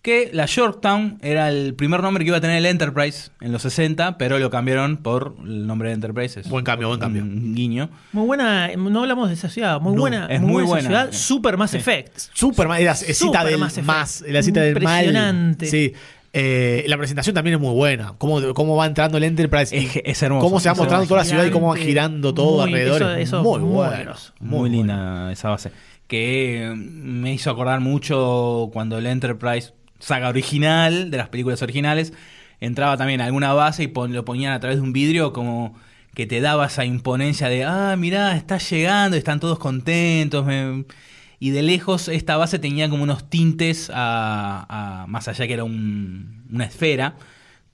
Que la Yorktown era el primer nombre que iba a tener el Enterprise en los 60, pero lo cambiaron por el nombre de Enterprise. Es Buen cambio, buen cambio. Un guiño. Muy buena, no hablamos de esa ciudad, muy No, buena, es muy, muy buena, ciudad, super Mass Sí. Effect. Superman, era es cita Super del Effect. más, la cita del mal. Impresionante. Sí. Eh, la presentación también es muy buena. Cómo, cómo va entrando el Enterprise. Es, es hermoso. Cómo se va mostrando hermoso. toda la ciudad y cómo va girando todo Muy- alrededor. eso- es eso muy muy bueno. Muy, bueno. linda esa base. Que eh, me hizo acordar mucho cuando el Enterprise, saga original, de las películas originales, entraba también a alguna base y pon- lo ponían a través de un vidrio como que te daba esa imponencia de, ah, mirá, está llegando, están todos contentos. me- Y de lejos esta base tenía como unos tintes, a, a- más allá que era un- una esfera,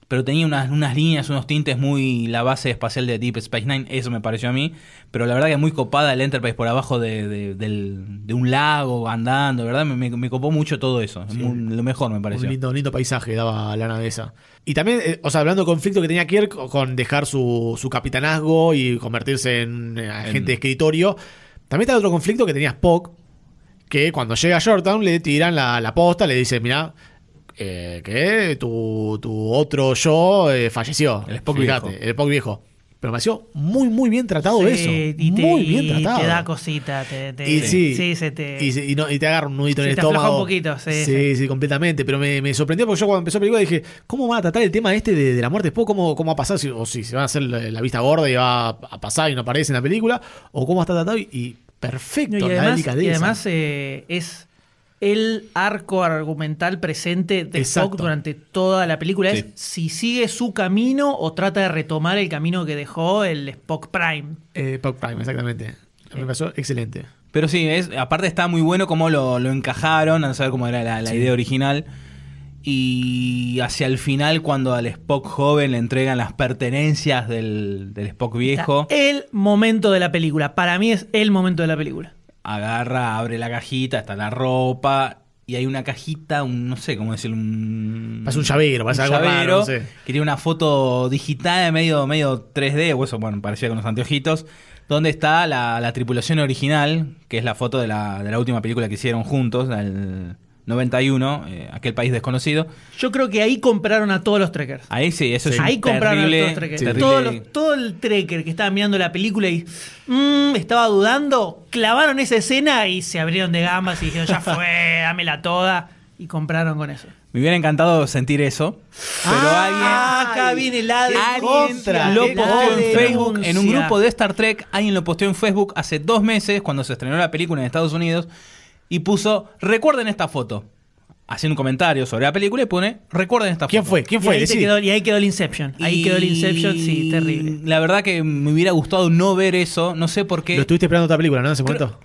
pero tenía unas, unas líneas, unos tintes muy la base espacial de Deep Space Nine, eso me pareció a mí, pero la verdad que muy copada el Enterprise por abajo de, de- del- de un lago, andando, ¿verdad? Me, me- me copó mucho todo eso, Sí. Muy- lo mejor me Un pareció. lindo, lindo paisaje daba la nave esa. Y también, eh, o sea, hablando del conflicto que tenía Kirk con dejar su, su capitanazgo y convertirse en eh, agente de escritorio, también está otro conflicto que tenía Spock, que cuando llega a Shortown le tiran la, la posta, le dice, mira, que tu, tu otro yo eh, falleció. El Spock Fíjate, viejo. El Spock viejo. Pero me pareció muy, muy bien tratado Sí, eso. y te, muy bien y tratado. te da cosita. Te, te- Y sí, sí, se te... y, se- y no- y te agarra un nudito en el te estómago. un poquito, sí, sí, sí. completamente. Pero me, me sorprendió porque yo cuando empezó la película dije, ¿cómo van a tratar el tema este de, de la muerte después? ¿Cómo, ¿Cómo va a pasar? Si- o si se van a hacer la, la vista gorda y va a pasar y no aparece en la película. O cómo está tratado. Y, y perfecto, y la además, delicadeza. y además eh, es el arco argumental presente de Exacto. Spock durante toda la película. Es si sigue su camino o trata de retomar el camino que dejó el Spock Prime. Eh, Spock Prime, exactamente. Me pareció excelente. Pero sí, es, aparte está muy bueno cómo lo, lo encajaron, a saber cómo era la, la idea original. Y hacia el final, cuando al Spock joven le entregan las pertenencias del, del Spock viejo, Está El momento de la película. Para mí es el momento de la película. agarra, abre la cajita, está la ropa, y hay una cajita, un, no sé cómo decirlo, un... Parece un llavero, parece algo raro, no sé. que tiene una foto digital medio, medio 3D, o eso, bueno, parecía con los anteojitos, donde está la, la tripulación original, que es la foto de la, de la última película que hicieron juntos, 91, eh, aquel país desconocido. Yo creo que ahí compraron a todos los trekkers. Ahí sí, eso es Ahí compraron terrible, a todos los trekkers. todo el trekker que estaba mirando la película y mm, estaba dudando, clavaron esa escena y se abrieron de gambas y dijeron, ya fue, dámela toda. Y compraron con eso. Me hubiera encantado sentir eso, pero Ah, alguien... acá viene la Alguien contra, lo posteó en Facebook, en un grupo de Star Trek, alguien lo posteó en Facebook hace dos meses, cuando se estrenó la película en Estados Unidos, y puso, recuerden esta foto. Haciendo un comentario sobre la película y pone, recuerden esta ¿Quién foto. fue? ¿Quién Y fue? ahí, te Decí. quedó, y ahí quedó el Inception. Ahí Y quedó el Inception, sí, terrible. La verdad que me hubiera gustado no ver eso, no sé por qué. Lo estuviste esperando toda la película, ¿no? En ese Creo- momento.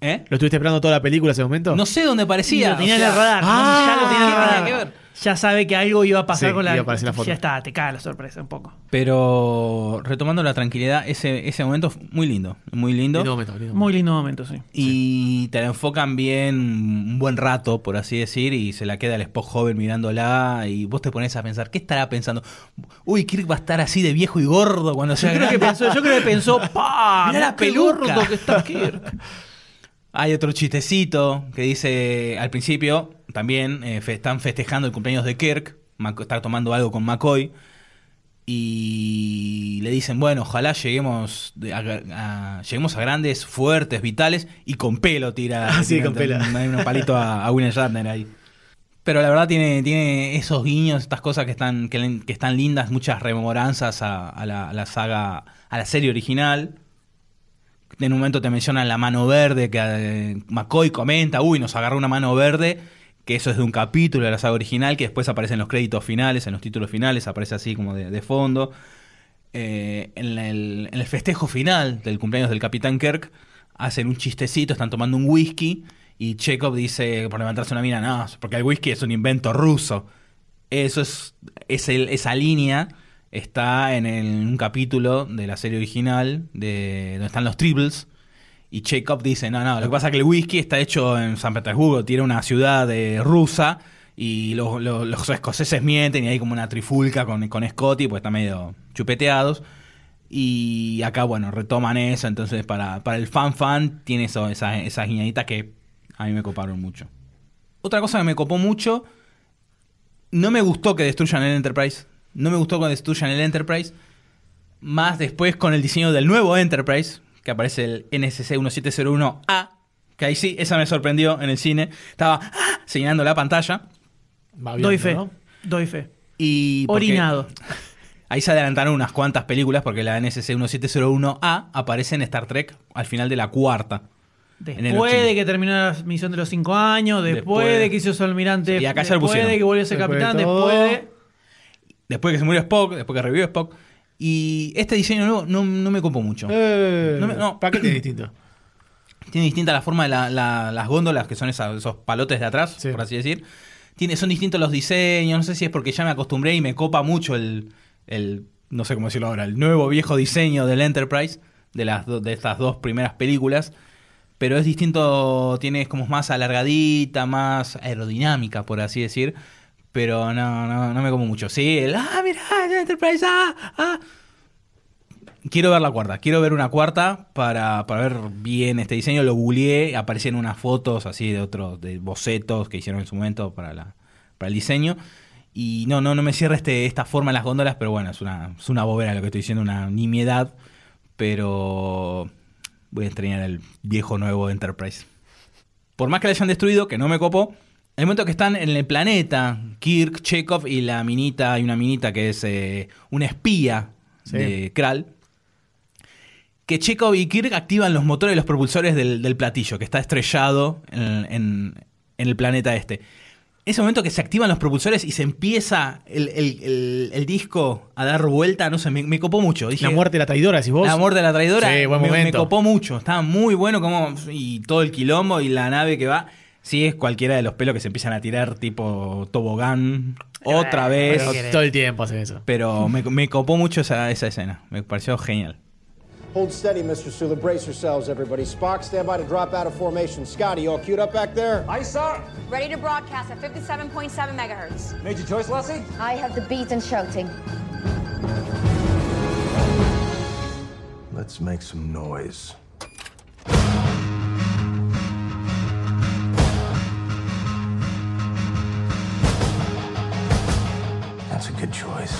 ¿Eh? ¿Lo estuviste esperando toda la película en ese momento? No sé dónde Y parecía. lo tenía o en sea, el radar. ah, ya lo tenía en el ¿qué tenía radar. que ver? Ya sabe que algo iba a pasar Sí, con la. iba a aparecer la foto. Ya está, te cae la sorpresa un poco. Pero retomando la tranquilidad, ese, ese momento fue muy lindo, muy lindo. Lindo momento, lindo Muy lindo momento, sí. Y te la enfocan bien un buen rato, por así decir, y se la queda el Spock joven mirándola y vos te pones a pensar, ¿qué estará pensando? Uy, Kirk va a estar así de viejo y gordo cuando sea Yo creo que pensó, yo creo que pensó, ¡pa! Mirá la qué peluca". gordo que está Kirk. Hay otro chistecito que dice al principio, también eh, fe- están festejando el cumpleaños de Kirk, Mac- está tomando algo con McCoy, y le dicen, bueno, ojalá lleguemos, a, a- lleguemos a grandes, fuertes, vitales, y con pelo tira. Ah, sí, con pelo. un- Hay un palito a, a William Shatner ahí. Pero la verdad tiene, tiene esos guiños, estas cosas que están, que, están lindas, muchas rememoranzas a, a la, a la saga, a la serie original. En un momento te mencionan la mano verde, que eh, McCoy comenta, uy, nos agarró una mano verde, que eso es de un capítulo de la saga original, que después aparece en los créditos finales, en los títulos finales, aparece así como de, fondo. eh, en, el, festejo final del cumpleaños del Capitán Kirk, hacen un chistecito, están tomando un whisky y Chekhov dice, por levantarse una mina, no, porque el whisky es un invento ruso. Eso es, esa línea está en, el- en un capítulo de la serie original de donde están los Tribbles. Y Chekhov dice, no, no, lo que pasa es que el whisky está hecho en San Petersburgo, tiene una ciudad eh, rusa y los, escoceses mienten y hay como una trifulca con, con Scotty, pues están medio chupeteados. Y acá, bueno, retoman eso, entonces para, para el fan fan tiene eso, esa- esas guiñaditas que a mí me coparon mucho. Otra cosa que me copó mucho, no me gustó que destruyan el Enterprise, no me gustó que destruyan el Enterprise, más después con el diseño del nuevo Enterprise, que aparece el NSC 1701A, que ahí sí, esa me sorprendió en el cine, estaba ¡ah! señalando la pantalla. Babeando, Doy fe. ¿no? Doy fe. Y Orinado. Ahí se adelantaron unas cuantas películas porque la NSC 1701A aparece en Star Trek al final de la cuarta. Después 80. de que terminó la misión de los cinco años, después, Después- de que hizo su almirante, Y acá ya lo después de que volvió a ser Después de capitán, todo. después de... Después que se murió Spock, después que revivió Spock. Y este diseño nuevo no, no me copó mucho. Eh, No me- no. ¿Para qué tiene distinto? Tiene distinta la forma de la- la- las góndolas, que son esos palotes de atrás, Sí. por así decir. Tiene, son distintos los diseños, no sé si es porque ya me acostumbré y me copa mucho el, el no sé cómo decirlo ahora, el nuevo viejo diseño del Enterprise, de, las do- de estas dos primeras películas. Pero es distinto, tiene como más alargadita, más aerodinámica, por así decir. Pero no, no, no me como mucho. Sí, el, ah, mira, el Enterprise, ah, ah. Quiero ver la cuarta, quiero ver una cuarta para, para ver bien este diseño. Lo googleé, aparecían unas fotos así de otros, de bocetos que hicieron en su momento para, la, para el diseño. Y no, no, no me cierra este, esta forma en las góndolas, pero bueno, es una, es una bobera lo que estoy diciendo, una nimiedad. Pero voy a extrañar el viejo nuevo Enterprise. Por más que la hayan destruido, que no me copó, el momento que están en el planeta, Kirk, Chekhov y la minita, hay una minita que es eh, una espía Sí. de Kral, que Chekhov y Kirk activan los motores y los propulsores del, del platillo, que está estrellado en, en- en el planeta este. Ese momento que se activan los propulsores y se empieza el, el- el- el disco a dar vuelta, no sé, me, me copó mucho. Dije, La muerte de la traidora, si vos. la muerte de la traidora Sí, buen me, me copó mucho. Estaba muy bueno como y todo el quilombo y la nave que va. Sí, es cualquiera de los pelos que se empiezan a tirar tipo tobogán otra vez. Pero todo el tiempo hacen eso. Pero me, me copó mucho esa, esa escena. Me pareció genial. Hold steady, Mr. Sulu. Brace yourselves, everybody. Spock, stand by to drop out of formation. Scotty, you all queued up back there? Aye, sir. Ready to broadcast at 57.7 megahertz. Made your choice, Lassie? I have the beat and shouting. Let's make some noise. That's a good choice.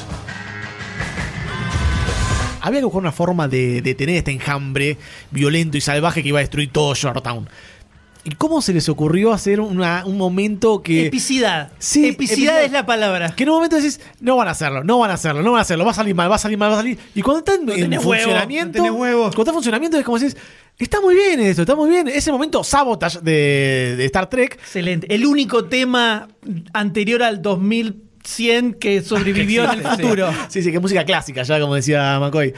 Había que buscar una forma de, de tener este enjambre violento y salvaje que iba a destruir todo Shortown. ¿Y cómo se les ocurrió hacer una- un momento que. Epicidad. Sí, Epicidad epicidad. es la palabra. Que en un momento decís, no van a hacerlo, no van a hacerlo, no van a hacerlo, va a salir mal, va a salir mal, va a salir. Y cuando está en, en tenés huevo, funcionamiento. no huevo. Cuando está en funcionamiento es como decís, está muy bien esto, está muy bien. Ese momento sabotage de, de Star Trek. Excelente. El único tema anterior al 2100 que sobrevivió en el futuro. Sí, sí, que música clásica, ya como decía McCoy.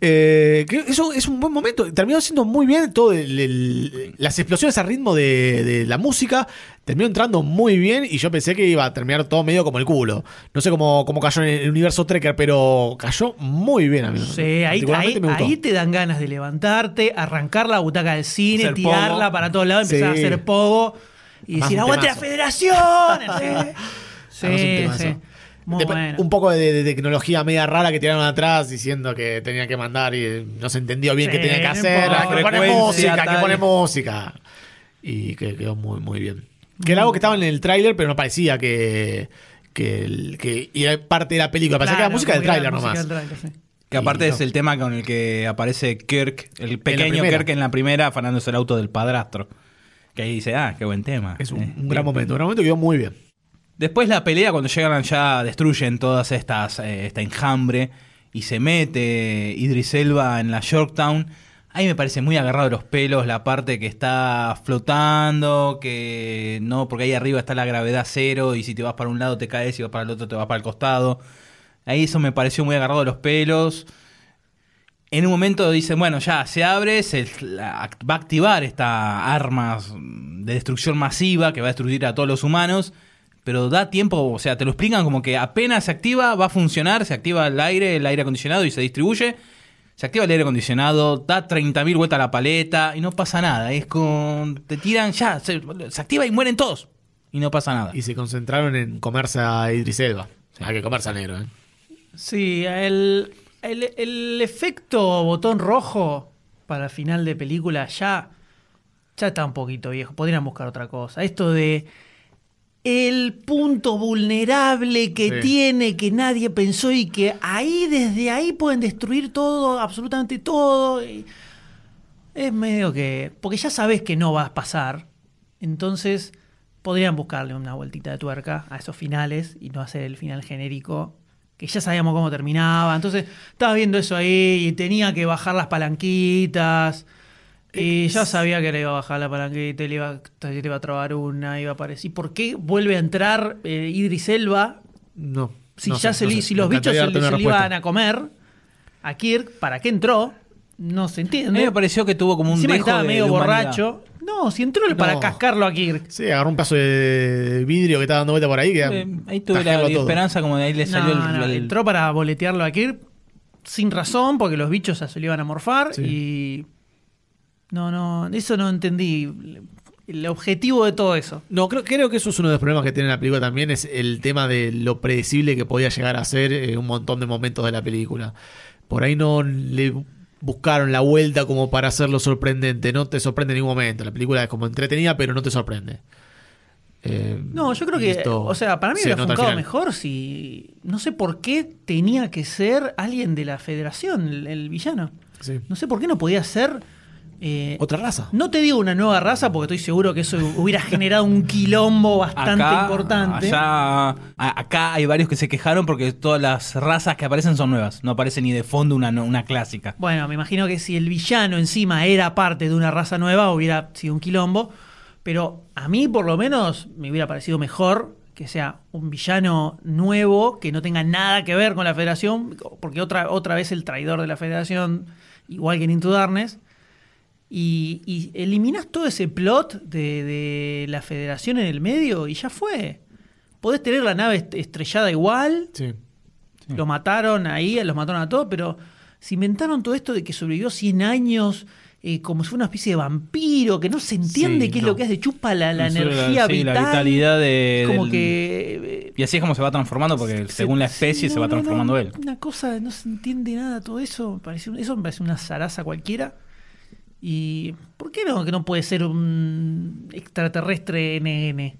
Eh, que eso es un buen momento. Terminó siendo muy bien todo el- el- las explosiones a ritmo de, de la música. Terminó entrando muy bien y yo pensé que iba a terminar todo medio como el culo. No sé cómo, cómo cayó en el universo Trekker, pero cayó muy bien, amigo. Sí, ahí, ahí- ahí te dan ganas de levantarte, arrancar la butaca del cine, Hacer tirarla pogo. para todos lados, empezar Sí. a hacer pogo y decir, ¡aguante la federación! sí, un sí, temazo. sí. Muy De- bueno. Un poco de, de tecnología media rara que tiraron atrás diciendo que tenían que mandar y no se entendió bien Sí, qué tenían que hacer. importa. que pone música, que pone música. Y que quedó muy, muy bien. Que era algo que estaba en el tráiler, pero no parecía que, que, el- que era parte de la película. Parecía que era música del tráiler nomás. del tráiler, sí. Que aparte Y es no. el tema con el que aparece Kirk, el pequeño. Kirk en la primera, afanándose el auto del padrastro. Que ahí dice, ah, qué buen tema. Es un, Eh, un gran bien. momento. Un gran momento que quedó muy bien. Después la pelea, cuando llegan ya, destruyen todas estas, eh, esta enjambre y se mete Idris Elba en la Yorktown. Ahí me parece muy agarrado los pelos la parte que está flotando, que no, porque ahí arriba está la gravedad cero y si te vas para un lado te caes y vas para el otro te vas para el costado. Ahí eso me pareció muy agarrado los pelos. En un momento dicen, bueno, ya se abre, se va a activar esta arma de destrucción masiva que va a destruir a todos los humanos, pero da tiempo, o sea, te lo explican como que apenas se activa, va a funcionar, se activa el aire, el aire acondicionado y se distribuye. Se activa el aire acondicionado, da 30.000 vueltas a la paleta y no pasa nada. Es con. Te tiran, ya, se, se activa y mueren todos. Y no pasa nada. Y se concentraron en comerse a Idris Elba. Hay que comerse al negro, ¿eh? Sí, el, el, el efecto botón rojo para el final de película ya, ya está un poquito viejo. Podrían buscar otra cosa. Esto de el punto vulnerable que Sí. tiene, que nadie pensó y que ahí, desde ahí pueden destruir todo, absolutamente todo. y es medio que... Porque ya sabes que no va a pasar. Entonces podrían buscarle una vueltita de tuerca a esos finales y no hacer el final genérico que ya sabíamos cómo terminaba. Entonces estaba viendo eso ahí y tenía que bajar las palanquitas. Y ya sabía que le iba a bajar la palanquita, y le iba, le iba a trabar una, iba a aparecer. ¿Y por qué vuelve a entrar eh, Idris Elba? No. Si no ya sé, se no li- sé. si los bichos se, le- se le iban a comer a Kirk, ¿para qué entró? No se A entiende. mí me pareció que tuvo como un Encima dejo estaba de- medio de borracho. No, si entró para No. cascarlo a Kirk. Sí, agarró un pedazo de vidrio que estaba dando vuelta por ahí. Que Eh, ahí tuve la, esperanza como de ahí le salió No, el, no, el- entró para boletearlo a Kirk sin razón, porque los bichos se lo iban a morfar Sí. y. No, no, eso no entendí. El objetivo de todo eso. No, creo, creo que eso es uno de los problemas que tiene la película también, es el tema de lo predecible que podía llegar a ser eh, un montón de momentos de la película. Por ahí no le buscaron la vuelta como para hacerlo sorprendente, no te sorprende en ningún momento. La película es como entretenida, pero no te sorprende. Eh, No, yo creo que, esto o sea, para mí se hubiera funcionado mejor si. No sé por qué tenía que ser alguien de la federación, el, el villano. Sí. No sé por qué no podía ser. Eh, Otra raza. no te digo una nueva raza, porque estoy seguro que eso hubiera generado un quilombo bastante acá, importante. allá- acá hay varios que se quejaron porque todas las razas que aparecen son nuevas. No aparece ni de fondo una, una clásica. Bueno, me imagino que si el villano encima era parte de una raza nueva, hubiera sido un quilombo. Pero a mí, por lo menos, me hubiera parecido mejor que sea un villano nuevo, que no tenga nada que ver con la federación, porque otra, otra vez el traidor de la federación, igual que en Into Darkness. Y, y eliminas todo ese plot de, de la federación en el medio y ya fue. Podés tener la nave est- estrellada igual, Sí. lo mataron ahí, los mataron a todos, pero se inventaron todo esto de que sobrevivió 100 años eh, como si fuera una especie de vampiro, que no se entiende Sí, qué es lo que hace, chupa la, la energía sí, vital. la vitalidad de- Como del- que... eh, Y así es como se va transformando porque según la especie sí, se va no, transformando no, él. Una cosa, no se entiende nada todo eso. parece- eso me parece una zaraza cualquiera. ¿Y por qué no? Que no puede ser un extraterrestre NN.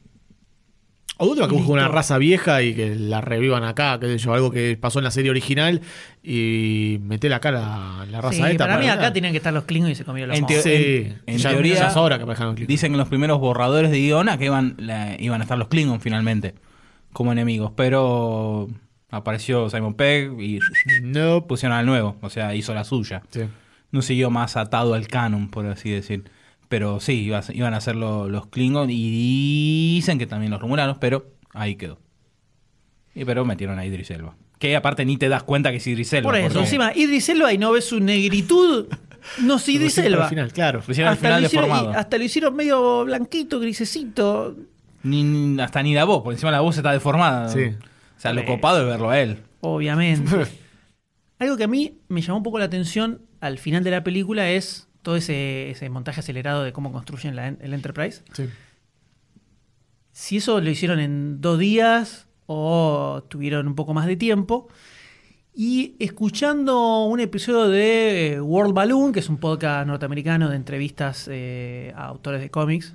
O otra que busque una raza vieja y que la revivan acá, que sé yo, algo que pasó en la serie original y acá la, la raza Sí, esta. para mí acá tenían que estar los Klingons y se comieron los En, teo-. Sí, en- en ya- teoría, ya es hora que los dicen que en los primeros borradores de guion que iban, la- iban a estar los Klingons finalmente como enemigos, pero apareció Simon Pegg y No, pusieron al nuevo, o sea, hizo la suya. sí. No siguió más atado al canon, por así decir. Pero sí, iba a- iban a ser lo- los Klingons y dicen que también los Romulanos, pero ahí quedó. Y pero metieron a Idris Elba. Que aparte ni te das cuenta que es Idris Elba. Por eso, porque encima, Idris Elba y no ves su negritud. No es Idris Siempre al Elba. final, claro. lo hicieron al Hasta final lo, hicieron, deformado. y hasta lo hicieron medio blanquito, grisecito. Ni, ni- hasta ni la voz, por encima la voz está deformada. Sí. O sea, lo copado es verlo a él. Obviamente. Algo que a mí me llamó un poco la atención al final de la película es todo ese, ese montaje acelerado de cómo construyen la, el Enterprise. Sí. Si eso lo hicieron en dos días o tuvieron un poco más de tiempo. Y escuchando un episodio de eh, World Balloon, que es un podcast norteamericano de entrevistas eh, a autores de cómics,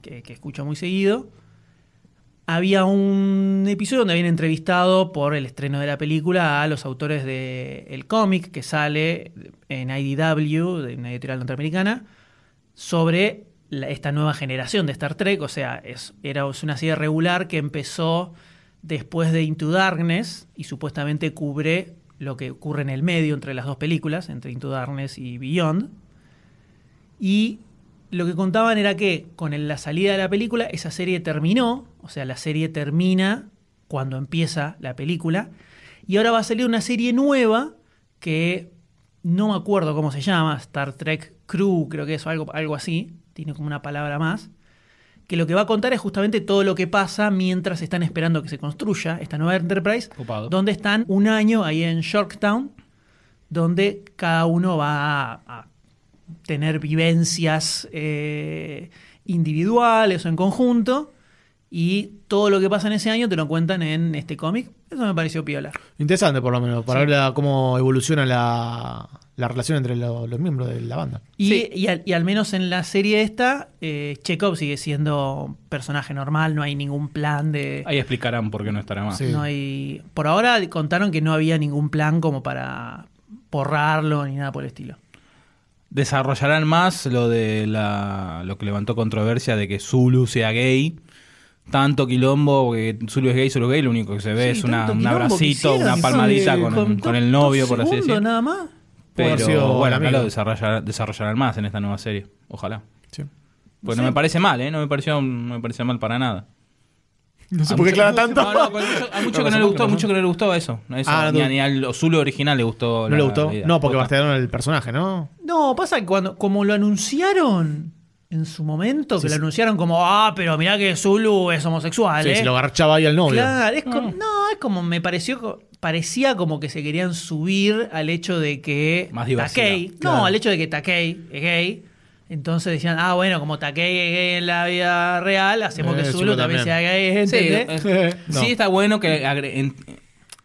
que, que escucho muy seguido, había un episodio donde habían entrevistado por el estreno de la película a los autores del cómic que sale en IDW, de una editorial norteamericana, sobre esta nueva generación de Star Trek. O sea, era una serie regular que empezó después de Into Darkness y supuestamente cubre lo que ocurre en el medio entre las dos películas, entre Into Darkness y Beyond. Y lo que contaban era que con el- la salida de la película, esa serie terminó, o sea, la serie termina cuando empieza la película, y ahora va a salir una serie nueva que no me acuerdo cómo se llama, Star Trek Crew, creo que es o algo, algo así, tiene como una palabra más, que lo que va a contar es justamente todo lo que pasa mientras están esperando que se construya esta nueva Enterprise, Copado. donde están un año ahí en Yorktown, donde cada uno va a, a tener vivencias eh, individuales o en conjunto, y todo lo que pasa en ese año te lo cuentan en este cómic. Eso me pareció piola. Interesante, por lo menos, para ver la- cómo evoluciona la, la relación entre lo- los miembros de la banda. Y, Sí. y al, y al menos en la serie esta, eh, Chekhov sigue siendo personaje normal, no hay ningún plan de... Ahí explicarán por qué no estará más. Sí. No hay, por ahora contaron que no había ningún plan como para borrarlo ni nada por el estilo. Desarrollarán más lo de la, lo que levantó controversia de que Zulu sea gay. Tanto quilombo, que Zulu es gay, Zulu es gay, lo único que se ve Sí, es una, un abracito, una palmadita sí, con, con el novio, por así decirlo. nada más. Pero sido bueno, acá lo desarrollar- desarrollarán más en esta nueva serie. Ojalá. Sí. Pues no me parece mal, ¿eh? No me pareció, no me parece mal para nada. No sé por qué mucho- aclara tanto. No, mucho- a mucho que no le gustó, mucho que no le gustó eso. eso Ah, ni, no. ni al Zulu original le gustó. ¿No la- le gustó? la idea. No, porque Posta. bastearon el personaje, ¿no? No, pasa que cuando, como lo anunciaron en su momento, que Sí, lo anunciaron como, ah, pero mirá que Zulu es homosexual, Sí, ¿eh? se lo garchaba ahí al novio. Claro, es como, no, es como me pareció, co- parecía como que se querían subir al hecho de que Más diversidad, Takei, claro. no, al hecho de que Takei es gay. Entonces decían, ah, bueno, como Takei es gay en la vida real, hacemos Eh, que Zulu también sea gay, Sí, eh, No. sí está bueno que en-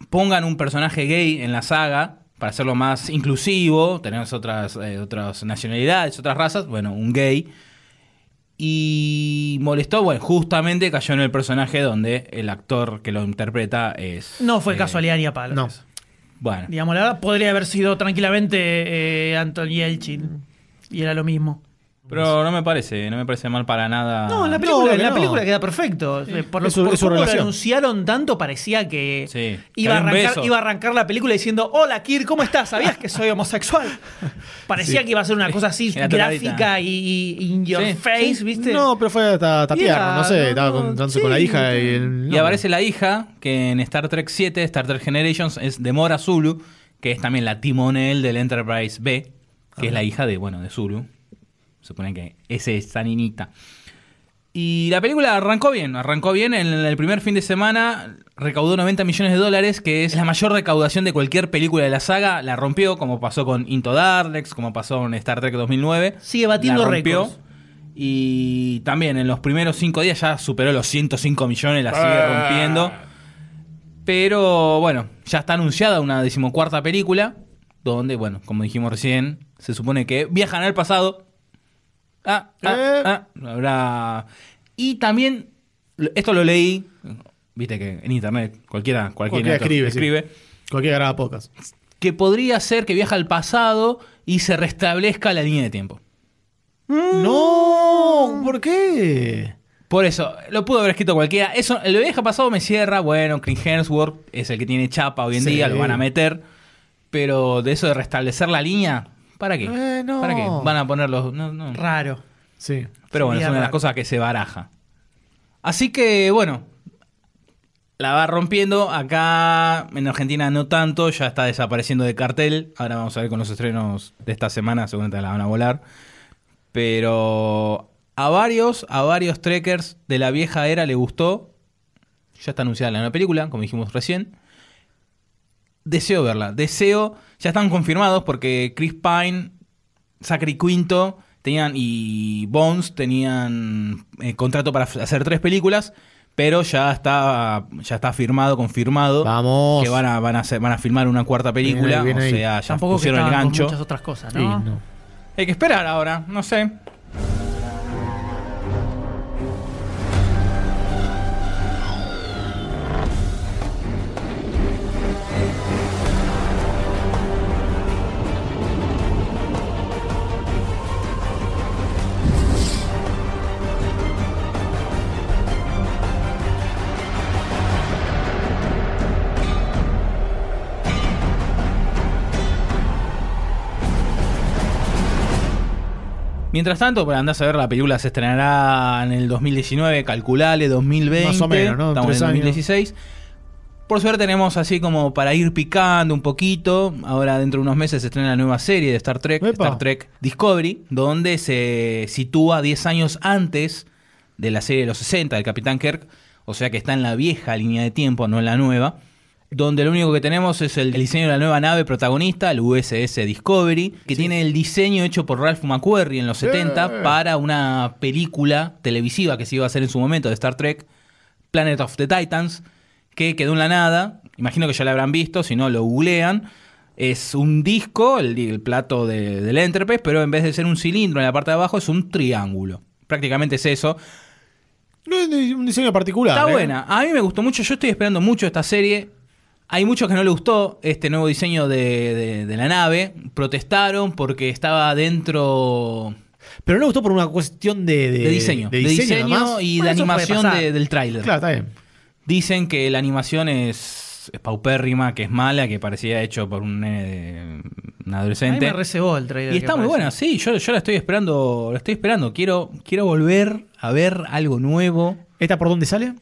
pongan un personaje gay en la saga para hacerlo más inclusivo. Tenemos otras, eh, otras nacionalidades, otras razas. Bueno, un gay. Y molestó, bueno, justamente cayó en el personaje donde el actor que lo interpreta es. No fue eh, casualidad ni a palos. No. Bueno, Digamos, la verdad, podría haber sido tranquilamente eh, Anton Yelchin. Y era lo mismo. Pero no me parece, no me parece mal para nada. No, en la película, en la no. película queda perfecto. Eh, Por, lo, Es por es su cómo lo anunciaron tanto, parecía que Sí, iba, a arrancar, iba a arrancar la película diciendo: Hola, Kir, ¿cómo estás? ¿Sabías que soy homosexual? Parecía que iba a ser una cosa así Era gráfica y, y in your Sí, face, ¿viste? No, pero fue hasta, tierno, no sé, no, estaba no, con, dándose sí, con la hija y sí. el... Y aparece la hija, que en Star Trek 7, Star Trek Generations, es de Mora Zulu, que es también la timonel del Enterprise B, que es la hija de, bueno, de Zulu. Supone que esa es esa niñita. Y la película arrancó bien, arrancó bien. En el primer fin de semana recaudó 90 millones de dólares, que es la mayor recaudación de cualquier película de la saga. La rompió, como pasó con Into Darkness, como pasó en Star Trek 2009. Sigue batiendo La rompió. récords. Y también en los primeros cinco días ya superó los 105 millones, la sigue rompiendo. Pero bueno, ya está anunciada una decimocuarta película, donde, bueno, como dijimos recién, se supone que viajan al pasado. Ah, ah, Eh. ah, habrá... Y también, esto lo leí, viste que en internet cualquiera, cualquiera, Cualquiera escribe, sí. escribe Cualquiera graba pocas. que podría ser que viaja al pasado y se restablezca la línea de tiempo. No, ¿por qué? Por eso, lo pudo haber escrito cualquiera. Eso, el viaje pasado me cierra. Bueno, Chris Hemsworth es el que tiene chapa hoy en Sí. día, lo van a meter. Pero de eso de restablecer la línea, ¿para qué? Eh, no. ¿Para qué? Van a ponerlos. No, no. Raro. Sí. Pero bueno, es una de las cosas que se baraja. Así que, bueno, la va rompiendo. Acá en Argentina no tanto, ya está desapareciendo de cartel. Ahora vamos a ver con los estrenos de esta semana, seguramente la van a volar. Pero a varios, a varios trekkers de la vieja era le gustó. Ya está anunciada la nueva película, como dijimos recién. Deseo verla, deseo. Ya están confirmados porque Chris Pine, Zachary Quinto tenían y Bones tenían eh, contrato para hacer tres películas, pero ya está ya está firmado, confirmado Vamos. que van a van a hacer, van a filmar una cuarta película, ahí, o sea, ya Tampoco que pusieron el con gancho. muchas otras cosas, no. Hay que esperar ahora, no sé. Mientras tanto, pues andás a ver, la película se estrenará en el 2019, calculale 2020. Más o menos, ¿no? Estamos Tres en años. 2016. Por suerte tenemos así como para ir picando un poquito. Ahora dentro de unos meses se estrena la nueva serie de Star Trek, Epa. Star Trek Discovery, donde se sitúa 10 años antes de la serie de los 60 del Capitán Kirk. O sea que está en la vieja línea de tiempo, no en la nueva. Donde lo único que tenemos es el diseño de la nueva nave protagonista, el USS Discovery, que tiene el diseño hecho por Ralph McQuarrie en los 70 para una película televisiva que se iba a hacer en su momento de Star Trek, Planet of the Titans, que quedó en la nada. Imagino que ya la habrán visto, si no lo googlean. Es un disco, el, el plato de- del Enterprise, pero en vez de ser un cilindro en la parte de abajo es un triángulo. Prácticamente es eso. No es un diseño particular. Está ¿eh? buena. A mí me gustó mucho. Yo estoy esperando mucho esta serie. Hay muchos que no le gustó este nuevo diseño de, de- de la nave. Protestaron porque estaba dentro Pero no me gustó por una cuestión de, diseño. De diseño, y Bueno, de animación del tráiler. Claro, está bien. Dicen que la animación es, es paupérrima, que es mala, que parecía hecho por un, nene de- un A mí adolescente. me el trailer. Y está muy buena, sí, yo, yo la estoy esperando, la estoy esperando. Quiero, quiero volver a ver algo nuevo. ¿Esta por dónde sale?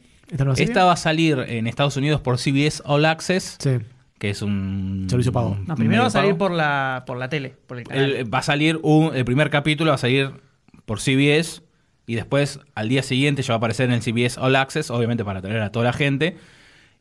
¿Esta va a salir en Estados Unidos por CBS All Access, Sí. que es un Servicio pago. No, primero va a salir pago. por la, por la tele, por el canal. El- va a salir un- el primer capítulo va a salir por CBS y después al día siguiente ya va a aparecer en el CBS All Access, obviamente para atraer a toda la gente.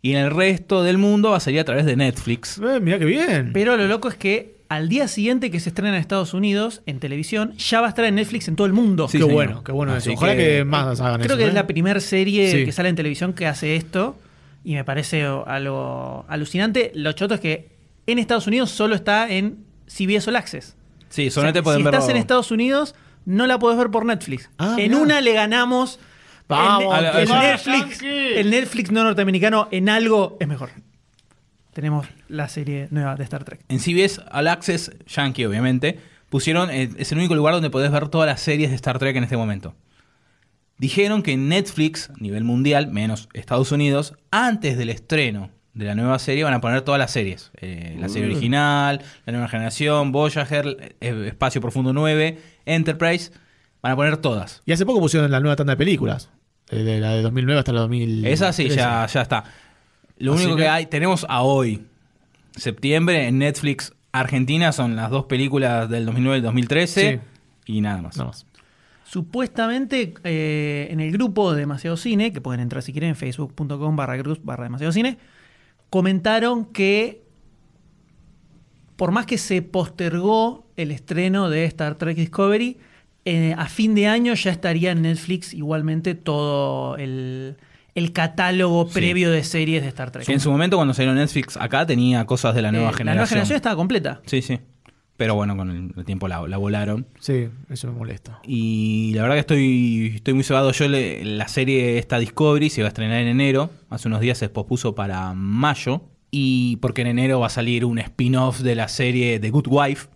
Y en el resto del mundo va a salir a través de Netflix. Eh, mirá qué bien. Pero lo loco es que al día siguiente que se estrena en Estados Unidos, en televisión, ya va a estar en Netflix en todo el mundo. Sí, qué señor. bueno, qué bueno Así eso. Ojalá que, que- más hagan Creo eso. que ¿eh? es la primera serie Sí. que sale en televisión que hace esto. Y me parece algo alucinante. Lo choto es que en Estados Unidos solo está en CBS All Access. Sí, O sea, solamente pueden si verlo. estás en Estados Unidos, no la podés ver por Netflix. Ah, en mirá. una le ganamos. Vamos, el, el Netflix, el Netflix no norteamericano en algo es mejor. Tenemos la serie nueva de Star Trek. En CBS All Access, Yankee obviamente, pusieron, eh, es el único lugar donde podés ver todas las series de Star Trek en este momento. Dijeron que en Netflix, a nivel mundial, menos Estados Unidos, antes del estreno de la nueva serie van a poner todas las series. Eh, la serie original, la nueva generación, Voyager, eh, Espacio Profundo 9, Enterprise, van a poner todas. Y hace poco pusieron la nueva tanda de películas. eh, De la de 2009 hasta la 2000. Esa sí, ya, ya está. Lo Así único que... que- hay, tenemos a hoy, septiembre, en Netflix Argentina, son las dos películas del 2009 y el 2013 y nada más. Nada más. Supuestamente eh, en el grupo de Demasiado Cine, que pueden entrar si quieren en facebook.com barra cruz barra demasiado cine, comentaron que por más que se postergó el estreno de Star Trek Discovery, eh, a fin de año ya estaría en Netflix igualmente todo el, el catálogo Sí. previo de series de Star Trek. Que en su momento cuando salió Netflix acá tenía cosas de la Eh, nueva La generación. nueva generación estaba completa. Sí, sí. Pero bueno, con el, el tiempo la, la volaron. Sí, eso me molesta. Y la verdad que estoy, estoy muy cebado. Yo le- la serie esta Discovery se iba a estrenar en enero. Hace unos días se pospuso para mayo. Y porque en enero va a salir un spin-off de la serie The Good Wife.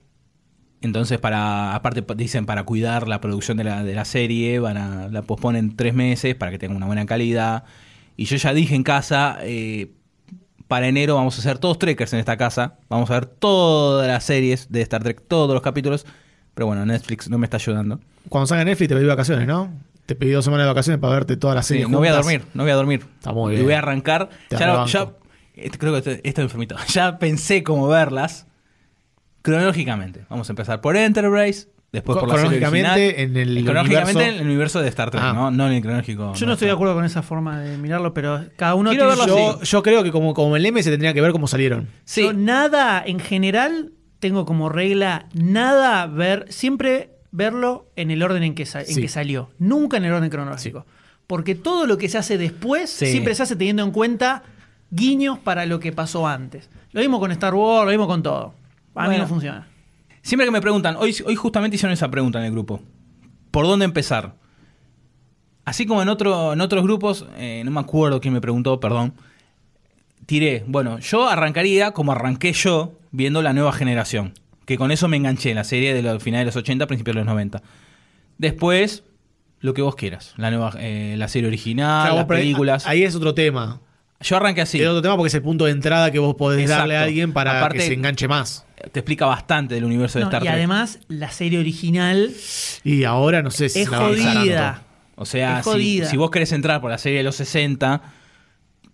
Entonces, para aparte pa- dicen para cuidar la producción de la, de la serie, van a, la posponen tres meses para que tenga una buena calidad. Y yo ya dije en casa, eh, para enero vamos a hacer todos trekkers en esta casa. Vamos a ver todas las series de Star Trek, todos los capítulos. Pero bueno, Netflix no me está ayudando. Cuando salga Netflix te pedí vacaciones, ¿no? Te pedí dos semanas de vacaciones para verte todas las Sí, series. no voy a dormir, no voy a dormir. Está muy Y bien. voy a arrancar. Te Ya, no- ya- este- creo que estoy, estoy enfermito. Ya pensé cómo verlas cronológicamente. Vamos a empezar por Enterprise, después Co- por la serie cronológicamente original. en el Eh, cronológicamente universo- en el universo de Star Trek, Ah. ¿no? No en el cronológico. Yo no estoy de acuerdo con esa forma de mirarlo, pero cada uno Quiero tiene verlo. Yo, yo creo que como, como el M se tendría que ver cómo salieron. Sí. Yo nada, en general, tengo como regla nada ver, siempre verlo en el orden en que, en Sí. que salió, nunca en el orden cronológico. Porque todo lo que se hace después Sí. siempre se hace teniendo en cuenta guiños para lo que pasó antes. Lo mismo con Star Wars, lo mismo con todo. A mí no funciona. Siempre que me preguntan, hoy, hoy justamente hicieron esa pregunta en el grupo. ¿Por dónde empezar? Así como en, otro, en otros grupos, eh, no me acuerdo quién me preguntó, perdón. Tiré, bueno, yo arrancaría como arranqué yo viendo la nueva generación. Que con eso me enganché en la serie de los finales de los 80, principios de los 90. Después, lo que vos quieras. La nueva eh, la serie original, Claro, las películas. Ahí es otro tema. Yo arranqué así. Es otro tema porque es el punto de entrada que vos podés Exacto. darle a alguien para Aparte- que se enganche más. Te explica bastante del universo de No, Star y Trek. además, la serie original Y ahora no sé si es la jodida. O sea, Es si, jodida. si vos querés entrar por la serie de los 60,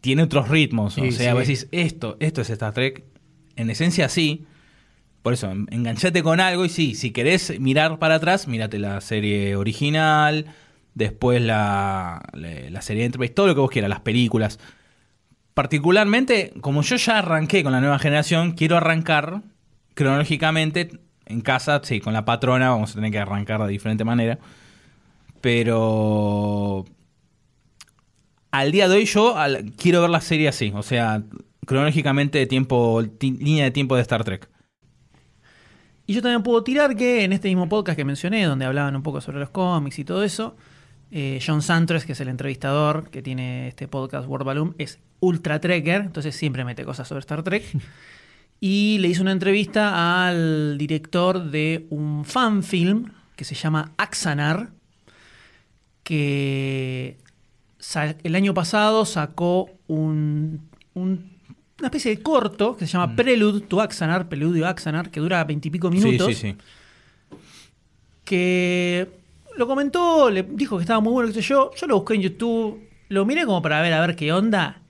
tiene otros ritmos. Sí, o sea, sí. vos decís, esto, esto es Star Trek. En esencia sí. Por eso, en- enganchate con algo y sí, si querés mirar para atrás, mírate la serie original, después la, la, la serie de Enterprise, todo lo que vos quieras, las películas. Particularmente, como yo ya arranqué con la nueva generación, quiero arrancar cronológicamente en casa, sí, con la patrona, vamos a tener que arrancar de diferente manera. Pero al día de hoy yo quiero ver la serie así, o sea, cronológicamente de tiempo, ti- línea de tiempo de Star Trek. Y yo también puedo tirar que en este mismo podcast que mencioné, donde hablaban un poco sobre los cómics y todo eso, eh, John Santres, que es el entrevistador que tiene este podcast World Balloon, es ultra trekker, entonces siempre mete cosas sobre Star Trek. y le hizo una entrevista al director de un fan film que se llama Axanar, que el año pasado sacó un, un- una especie de corto que se llama Prelude to Axanar, Preludio Axanar, que dura veintipico minutos. Sí, sí, sí. Que lo comentó, le dijo que estaba muy bueno, qué sé yo. Yo lo busqué en YouTube, lo miré como para ver a ver qué onda.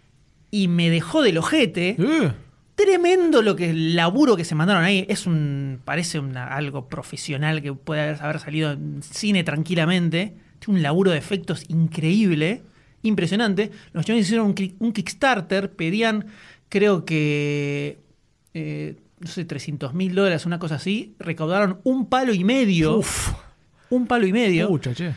Y me dejó del ojete. Tremendo lo que el laburo que se mandaron ahí. Es un. Parece una- algo profesional que puede haber, haber salido en cine tranquilamente. Tiene un laburo de efectos increíble. Impresionante. Los chavales hicieron un, kick- un Kickstarter. Pedían, creo que. eh, no sé, 300 mil dólares, una cosa así. Recaudaron un palo y medio. Un palo y medio. pucha, che.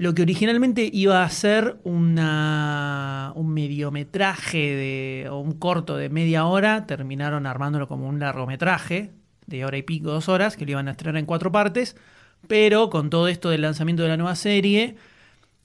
Lo que originalmente iba a ser una, un mediometraje de, o un corto de media hora, terminaron armándolo como un largometraje de hora y pico, dos horas, que lo iban a estrenar en cuatro partes. Pero con todo esto del lanzamiento de la nueva serie,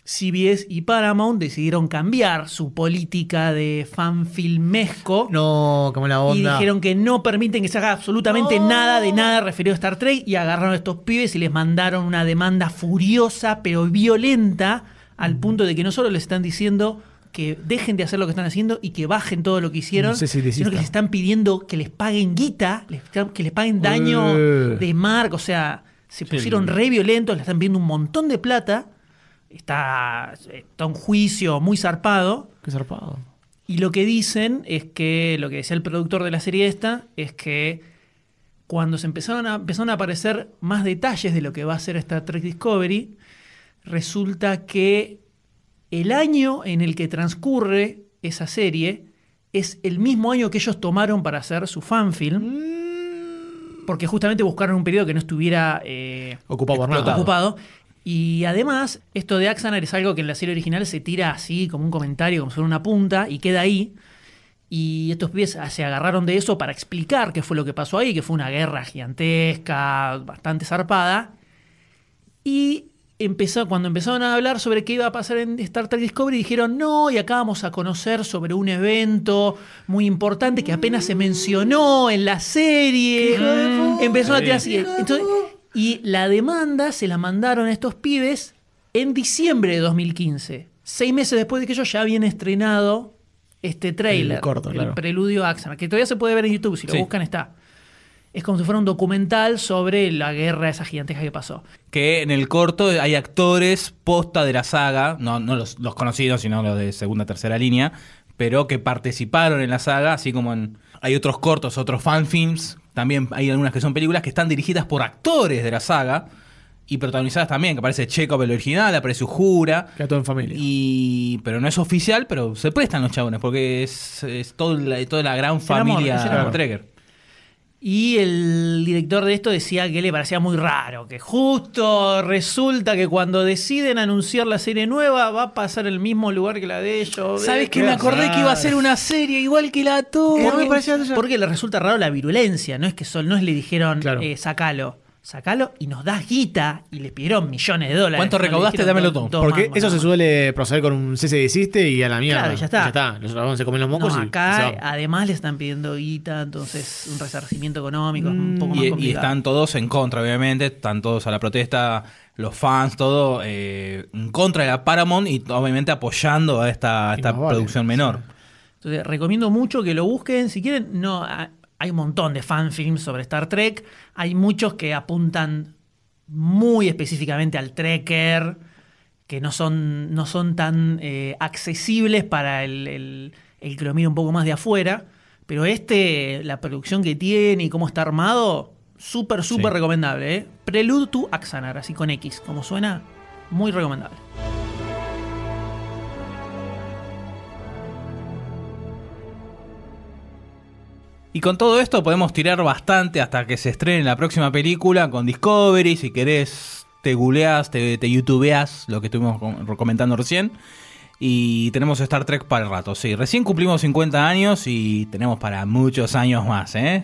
CBS y Paramount decidieron cambiar su política de fan filmesco. No, como la Y dijeron que no permiten que se haga absolutamente nada de nada referido a Star Trek y agarraron a estos pibes y les mandaron una demanda furiosa pero violenta al punto de que no solo les están diciendo que dejen de hacer lo que están haciendo y que bajen todo lo que hicieron, sino que les están pidiendo que les paguen guita, que les paguen daño Eh. de marca, o sea, se pusieron re violentos, le están pidiendo un montón de plata, está, está un juicio muy zarpado. Qué zarpado. Y lo que dicen es que, lo que decía el productor de la serie esta, es que cuando se empezaron a, empezaron a aparecer más detalles de lo que va a ser Star Trek Discovery, resulta que el año en el que transcurre esa serie es el mismo año que ellos tomaron para hacer su fanfilm. Porque justamente buscaron un periodo que no estuviera eh, Ocupado ocupado. Y además, esto de Axanar es algo que en la serie original se tira así, como un comentario, como si fuera una punta, y queda ahí. Y estos pibes se agarraron de eso para explicar qué fue lo que pasó ahí, que fue una guerra gigantesca, bastante zarpada. Y empezó, cuando empezaron a hablar sobre qué iba a pasar en Star Trek Discovery, dijeron, no, y acá vamos a conocer sobre un evento muy importante que apenas se mencionó en la serie. Empezó a tirar así. Entonces, y la demanda se la mandaron a estos pibes en diciembre de 2015. Seis meses después de que ellos ya habían estrenado este trailer. El corto, claro. preludio a Axanar, que todavía se puede ver en YouTube, si lo Sí. buscan está. Es como si fuera un documental sobre la guerra esa gigantesca que pasó. Que en el corto hay actores posta de la saga, no, no los, los conocidos, sino los de segunda, tercera línea, pero que participaron en la saga, así como en, hay otros cortos, otros fanfilms, también hay algunas que son películas que están dirigidas por actores de la saga y protagonizadas también, que aparece Chekhov el original, aparece Uhura. Queda todo en familia. Y, pero no es oficial, pero se prestan los chabones, porque es, es todo la- toda la gran familia amor. Trekker. Y el director de esto decía que le parecía muy raro, que justo resulta que cuando deciden anunciar la serie nueva va a pasar el mismo lugar que la de ellos. ¿Sabes que me acordé que iba a ser una serie igual que la tuya? Porque, porque le resulta raro la virulencia, no es que sol, no es le dijeron Claro. eh, sacalo, sacalo y nos das guita y le pidieron millones de dólares. ¿Cuánto recaudaste? dijeron Dámelo todo. Porque mangos, eso se suele proceder con un cese y desiste y a la mierda. Claro, y ya está. Los dragones se comen los mocos No, y acá además le están pidiendo guita, entonces un resarcimiento económico es un poco más Y, están todos en contra, obviamente, están todos a la protesta, los fans, todo eh, en contra de la Paramount y obviamente apoyando a esta, a esta vale. producción menor. Entonces, recomiendo mucho que lo busquen. Si quieren, no hay un montón de fanfilms sobre Star Trek. Hay muchos que apuntan muy específicamente al Trekker. que no son, no son tan eh, accesibles para el, el- el que lo mira un poco más de afuera. Pero este, la producción que tiene y cómo está armado, súper, súper Sí. recomendable. ¿eh? Prelude to Axanar, así con X, como suena, muy recomendable. Y con todo esto podemos tirar bastante hasta que se estrene la próxima película con Discovery. Si querés, te googleás, te, te youtubeás, lo que estuvimos com- comentando recién. Y tenemos Star Trek para el rato. Sí, recién cumplimos 50 años y tenemos para muchos años más, ¿eh?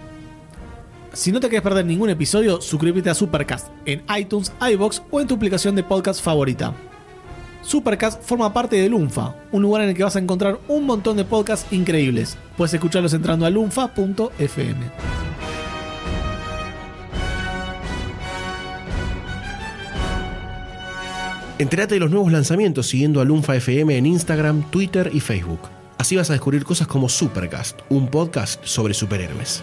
Si no te quieres perder ningún episodio, suscríbete a Supercast en iTunes, iBox o en tu aplicación de podcast favorita. Supercast forma parte de Lunfa, un lugar en el que vas a encontrar un montón de podcasts increíbles. Puedes escucharlos entrando a lunfa.fm. Entérate de los nuevos lanzamientos siguiendo a Lunfa FM en Instagram, Twitter y Facebook. Así vas a descubrir cosas como Supercast, un podcast sobre superhéroes.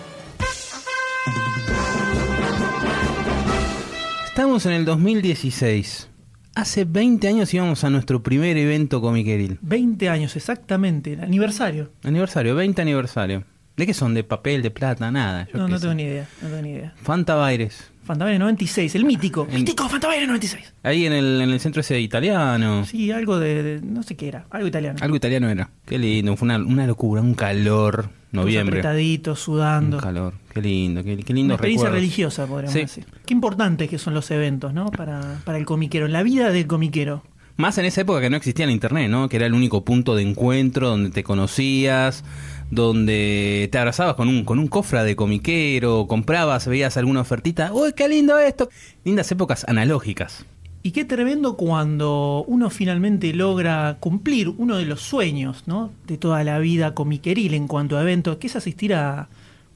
Estamos en el 2016. Hace 20 años íbamos a nuestro primer evento comiqueril. 20 años exactamente, el aniversario. Aniversario, 20 aniversario. ¿De qué son? ¿De papel, de plata? Nada. yo No, no tengo ni idea, no tengo ni idea. Fanta Baires. Fantabaire 96, el mítico. El- Mítico Fantabaire 96. Ahí en el, en el centro ese italiano. Sí, algo de, de- no sé qué era, algo italiano. Algo italiano era. Qué lindo. Fue una, una locura, un calor. Noviembre. apretaditos, sudando. Un calor. Qué lindo, qué, qué Una lindo experiencia religiosa, podríamos Sí. decir. Qué importantes que son los eventos, ¿no? Para, para el comiquero, la vida del comiquero. Más en esa época que no existía el internet, ¿no? Que era el único punto de encuentro donde te conocías, donde te abrazabas con un, con un cofre de comiquero, comprabas, veías alguna ofertita. ¡Uy, qué lindo esto! Lindas épocas analógicas. Y qué tremendo cuando uno finalmente logra cumplir uno de los sueños, ¿no? De toda la vida comiqueril en cuanto a eventos, que es asistir a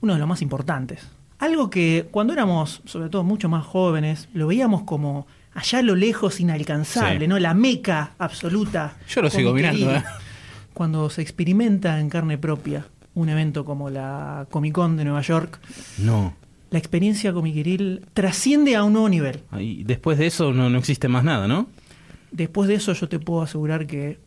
uno de los más importantes. Algo que cuando éramos, sobre todo mucho más jóvenes, lo veíamos como allá a lo lejos inalcanzable, Sí. ¿no? La meca absoluta. Yo lo sigo mirando, ¿eh? Cuando se experimenta en carne propia un evento como la Comic Con de Nueva York, No. la experiencia comiqueril trasciende a un nuevo nivel. Y después de eso no, no existe más nada, ¿no? Después de eso yo te puedo asegurar que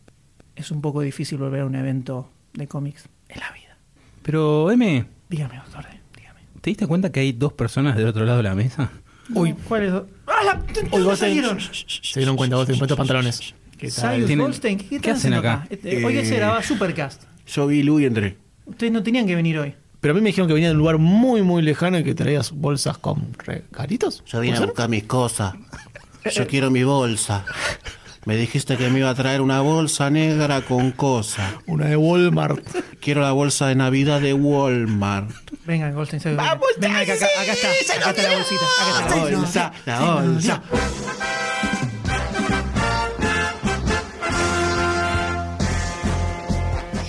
es un poco difícil volver a un evento de cómics en la vida. Pero, M, Dígame, doctor. D, Dígame. ¿te diste cuenta que hay dos personas del otro lado de la mesa? Uy. ¿Cuáles dos? ¡Ah, la- ¿de Hoy dónde vos salieron? se dieron cuenta, vos te encuentras pantalones. ¿Qué tal? Sayus Tienen- Goldstein, ¿qué, ¿qué están hacen acá? Este, Hoy se Eh, grababa Supercast. Yo vi Lu y entré. Ustedes no tenían que venir hoy. Pero a mí me dijeron que venía de un lugar muy, muy lejano y que traías bolsas con regalitos. Yo vine a buscar mis cosas. Yo quiero mi bolsa. Me dijiste que me iba a traer una bolsa negra con cosas. Una de Walmart. Quiero la bolsa de Navidad de Walmart. Vengan, Goldstein. Vengan, acá, acá, acá está. Acá está la bolsita. Acá está. La bolsa, la bolsa.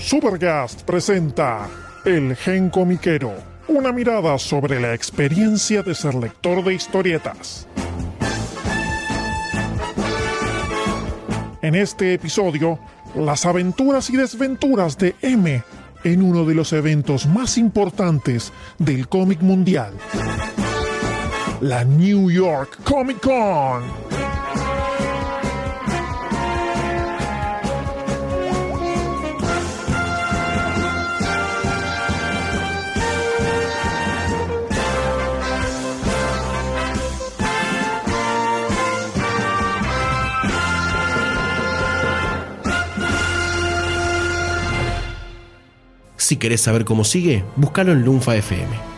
Supercast presenta El Gen Comiquero, una mirada sobre la experiencia de ser lector de historietas. En este episodio, las aventuras y desventuras de M en uno de los eventos más importantes del cómic mundial, la New York Comic Con. Si querés saber cómo sigue, búscalo en Lunfa FM.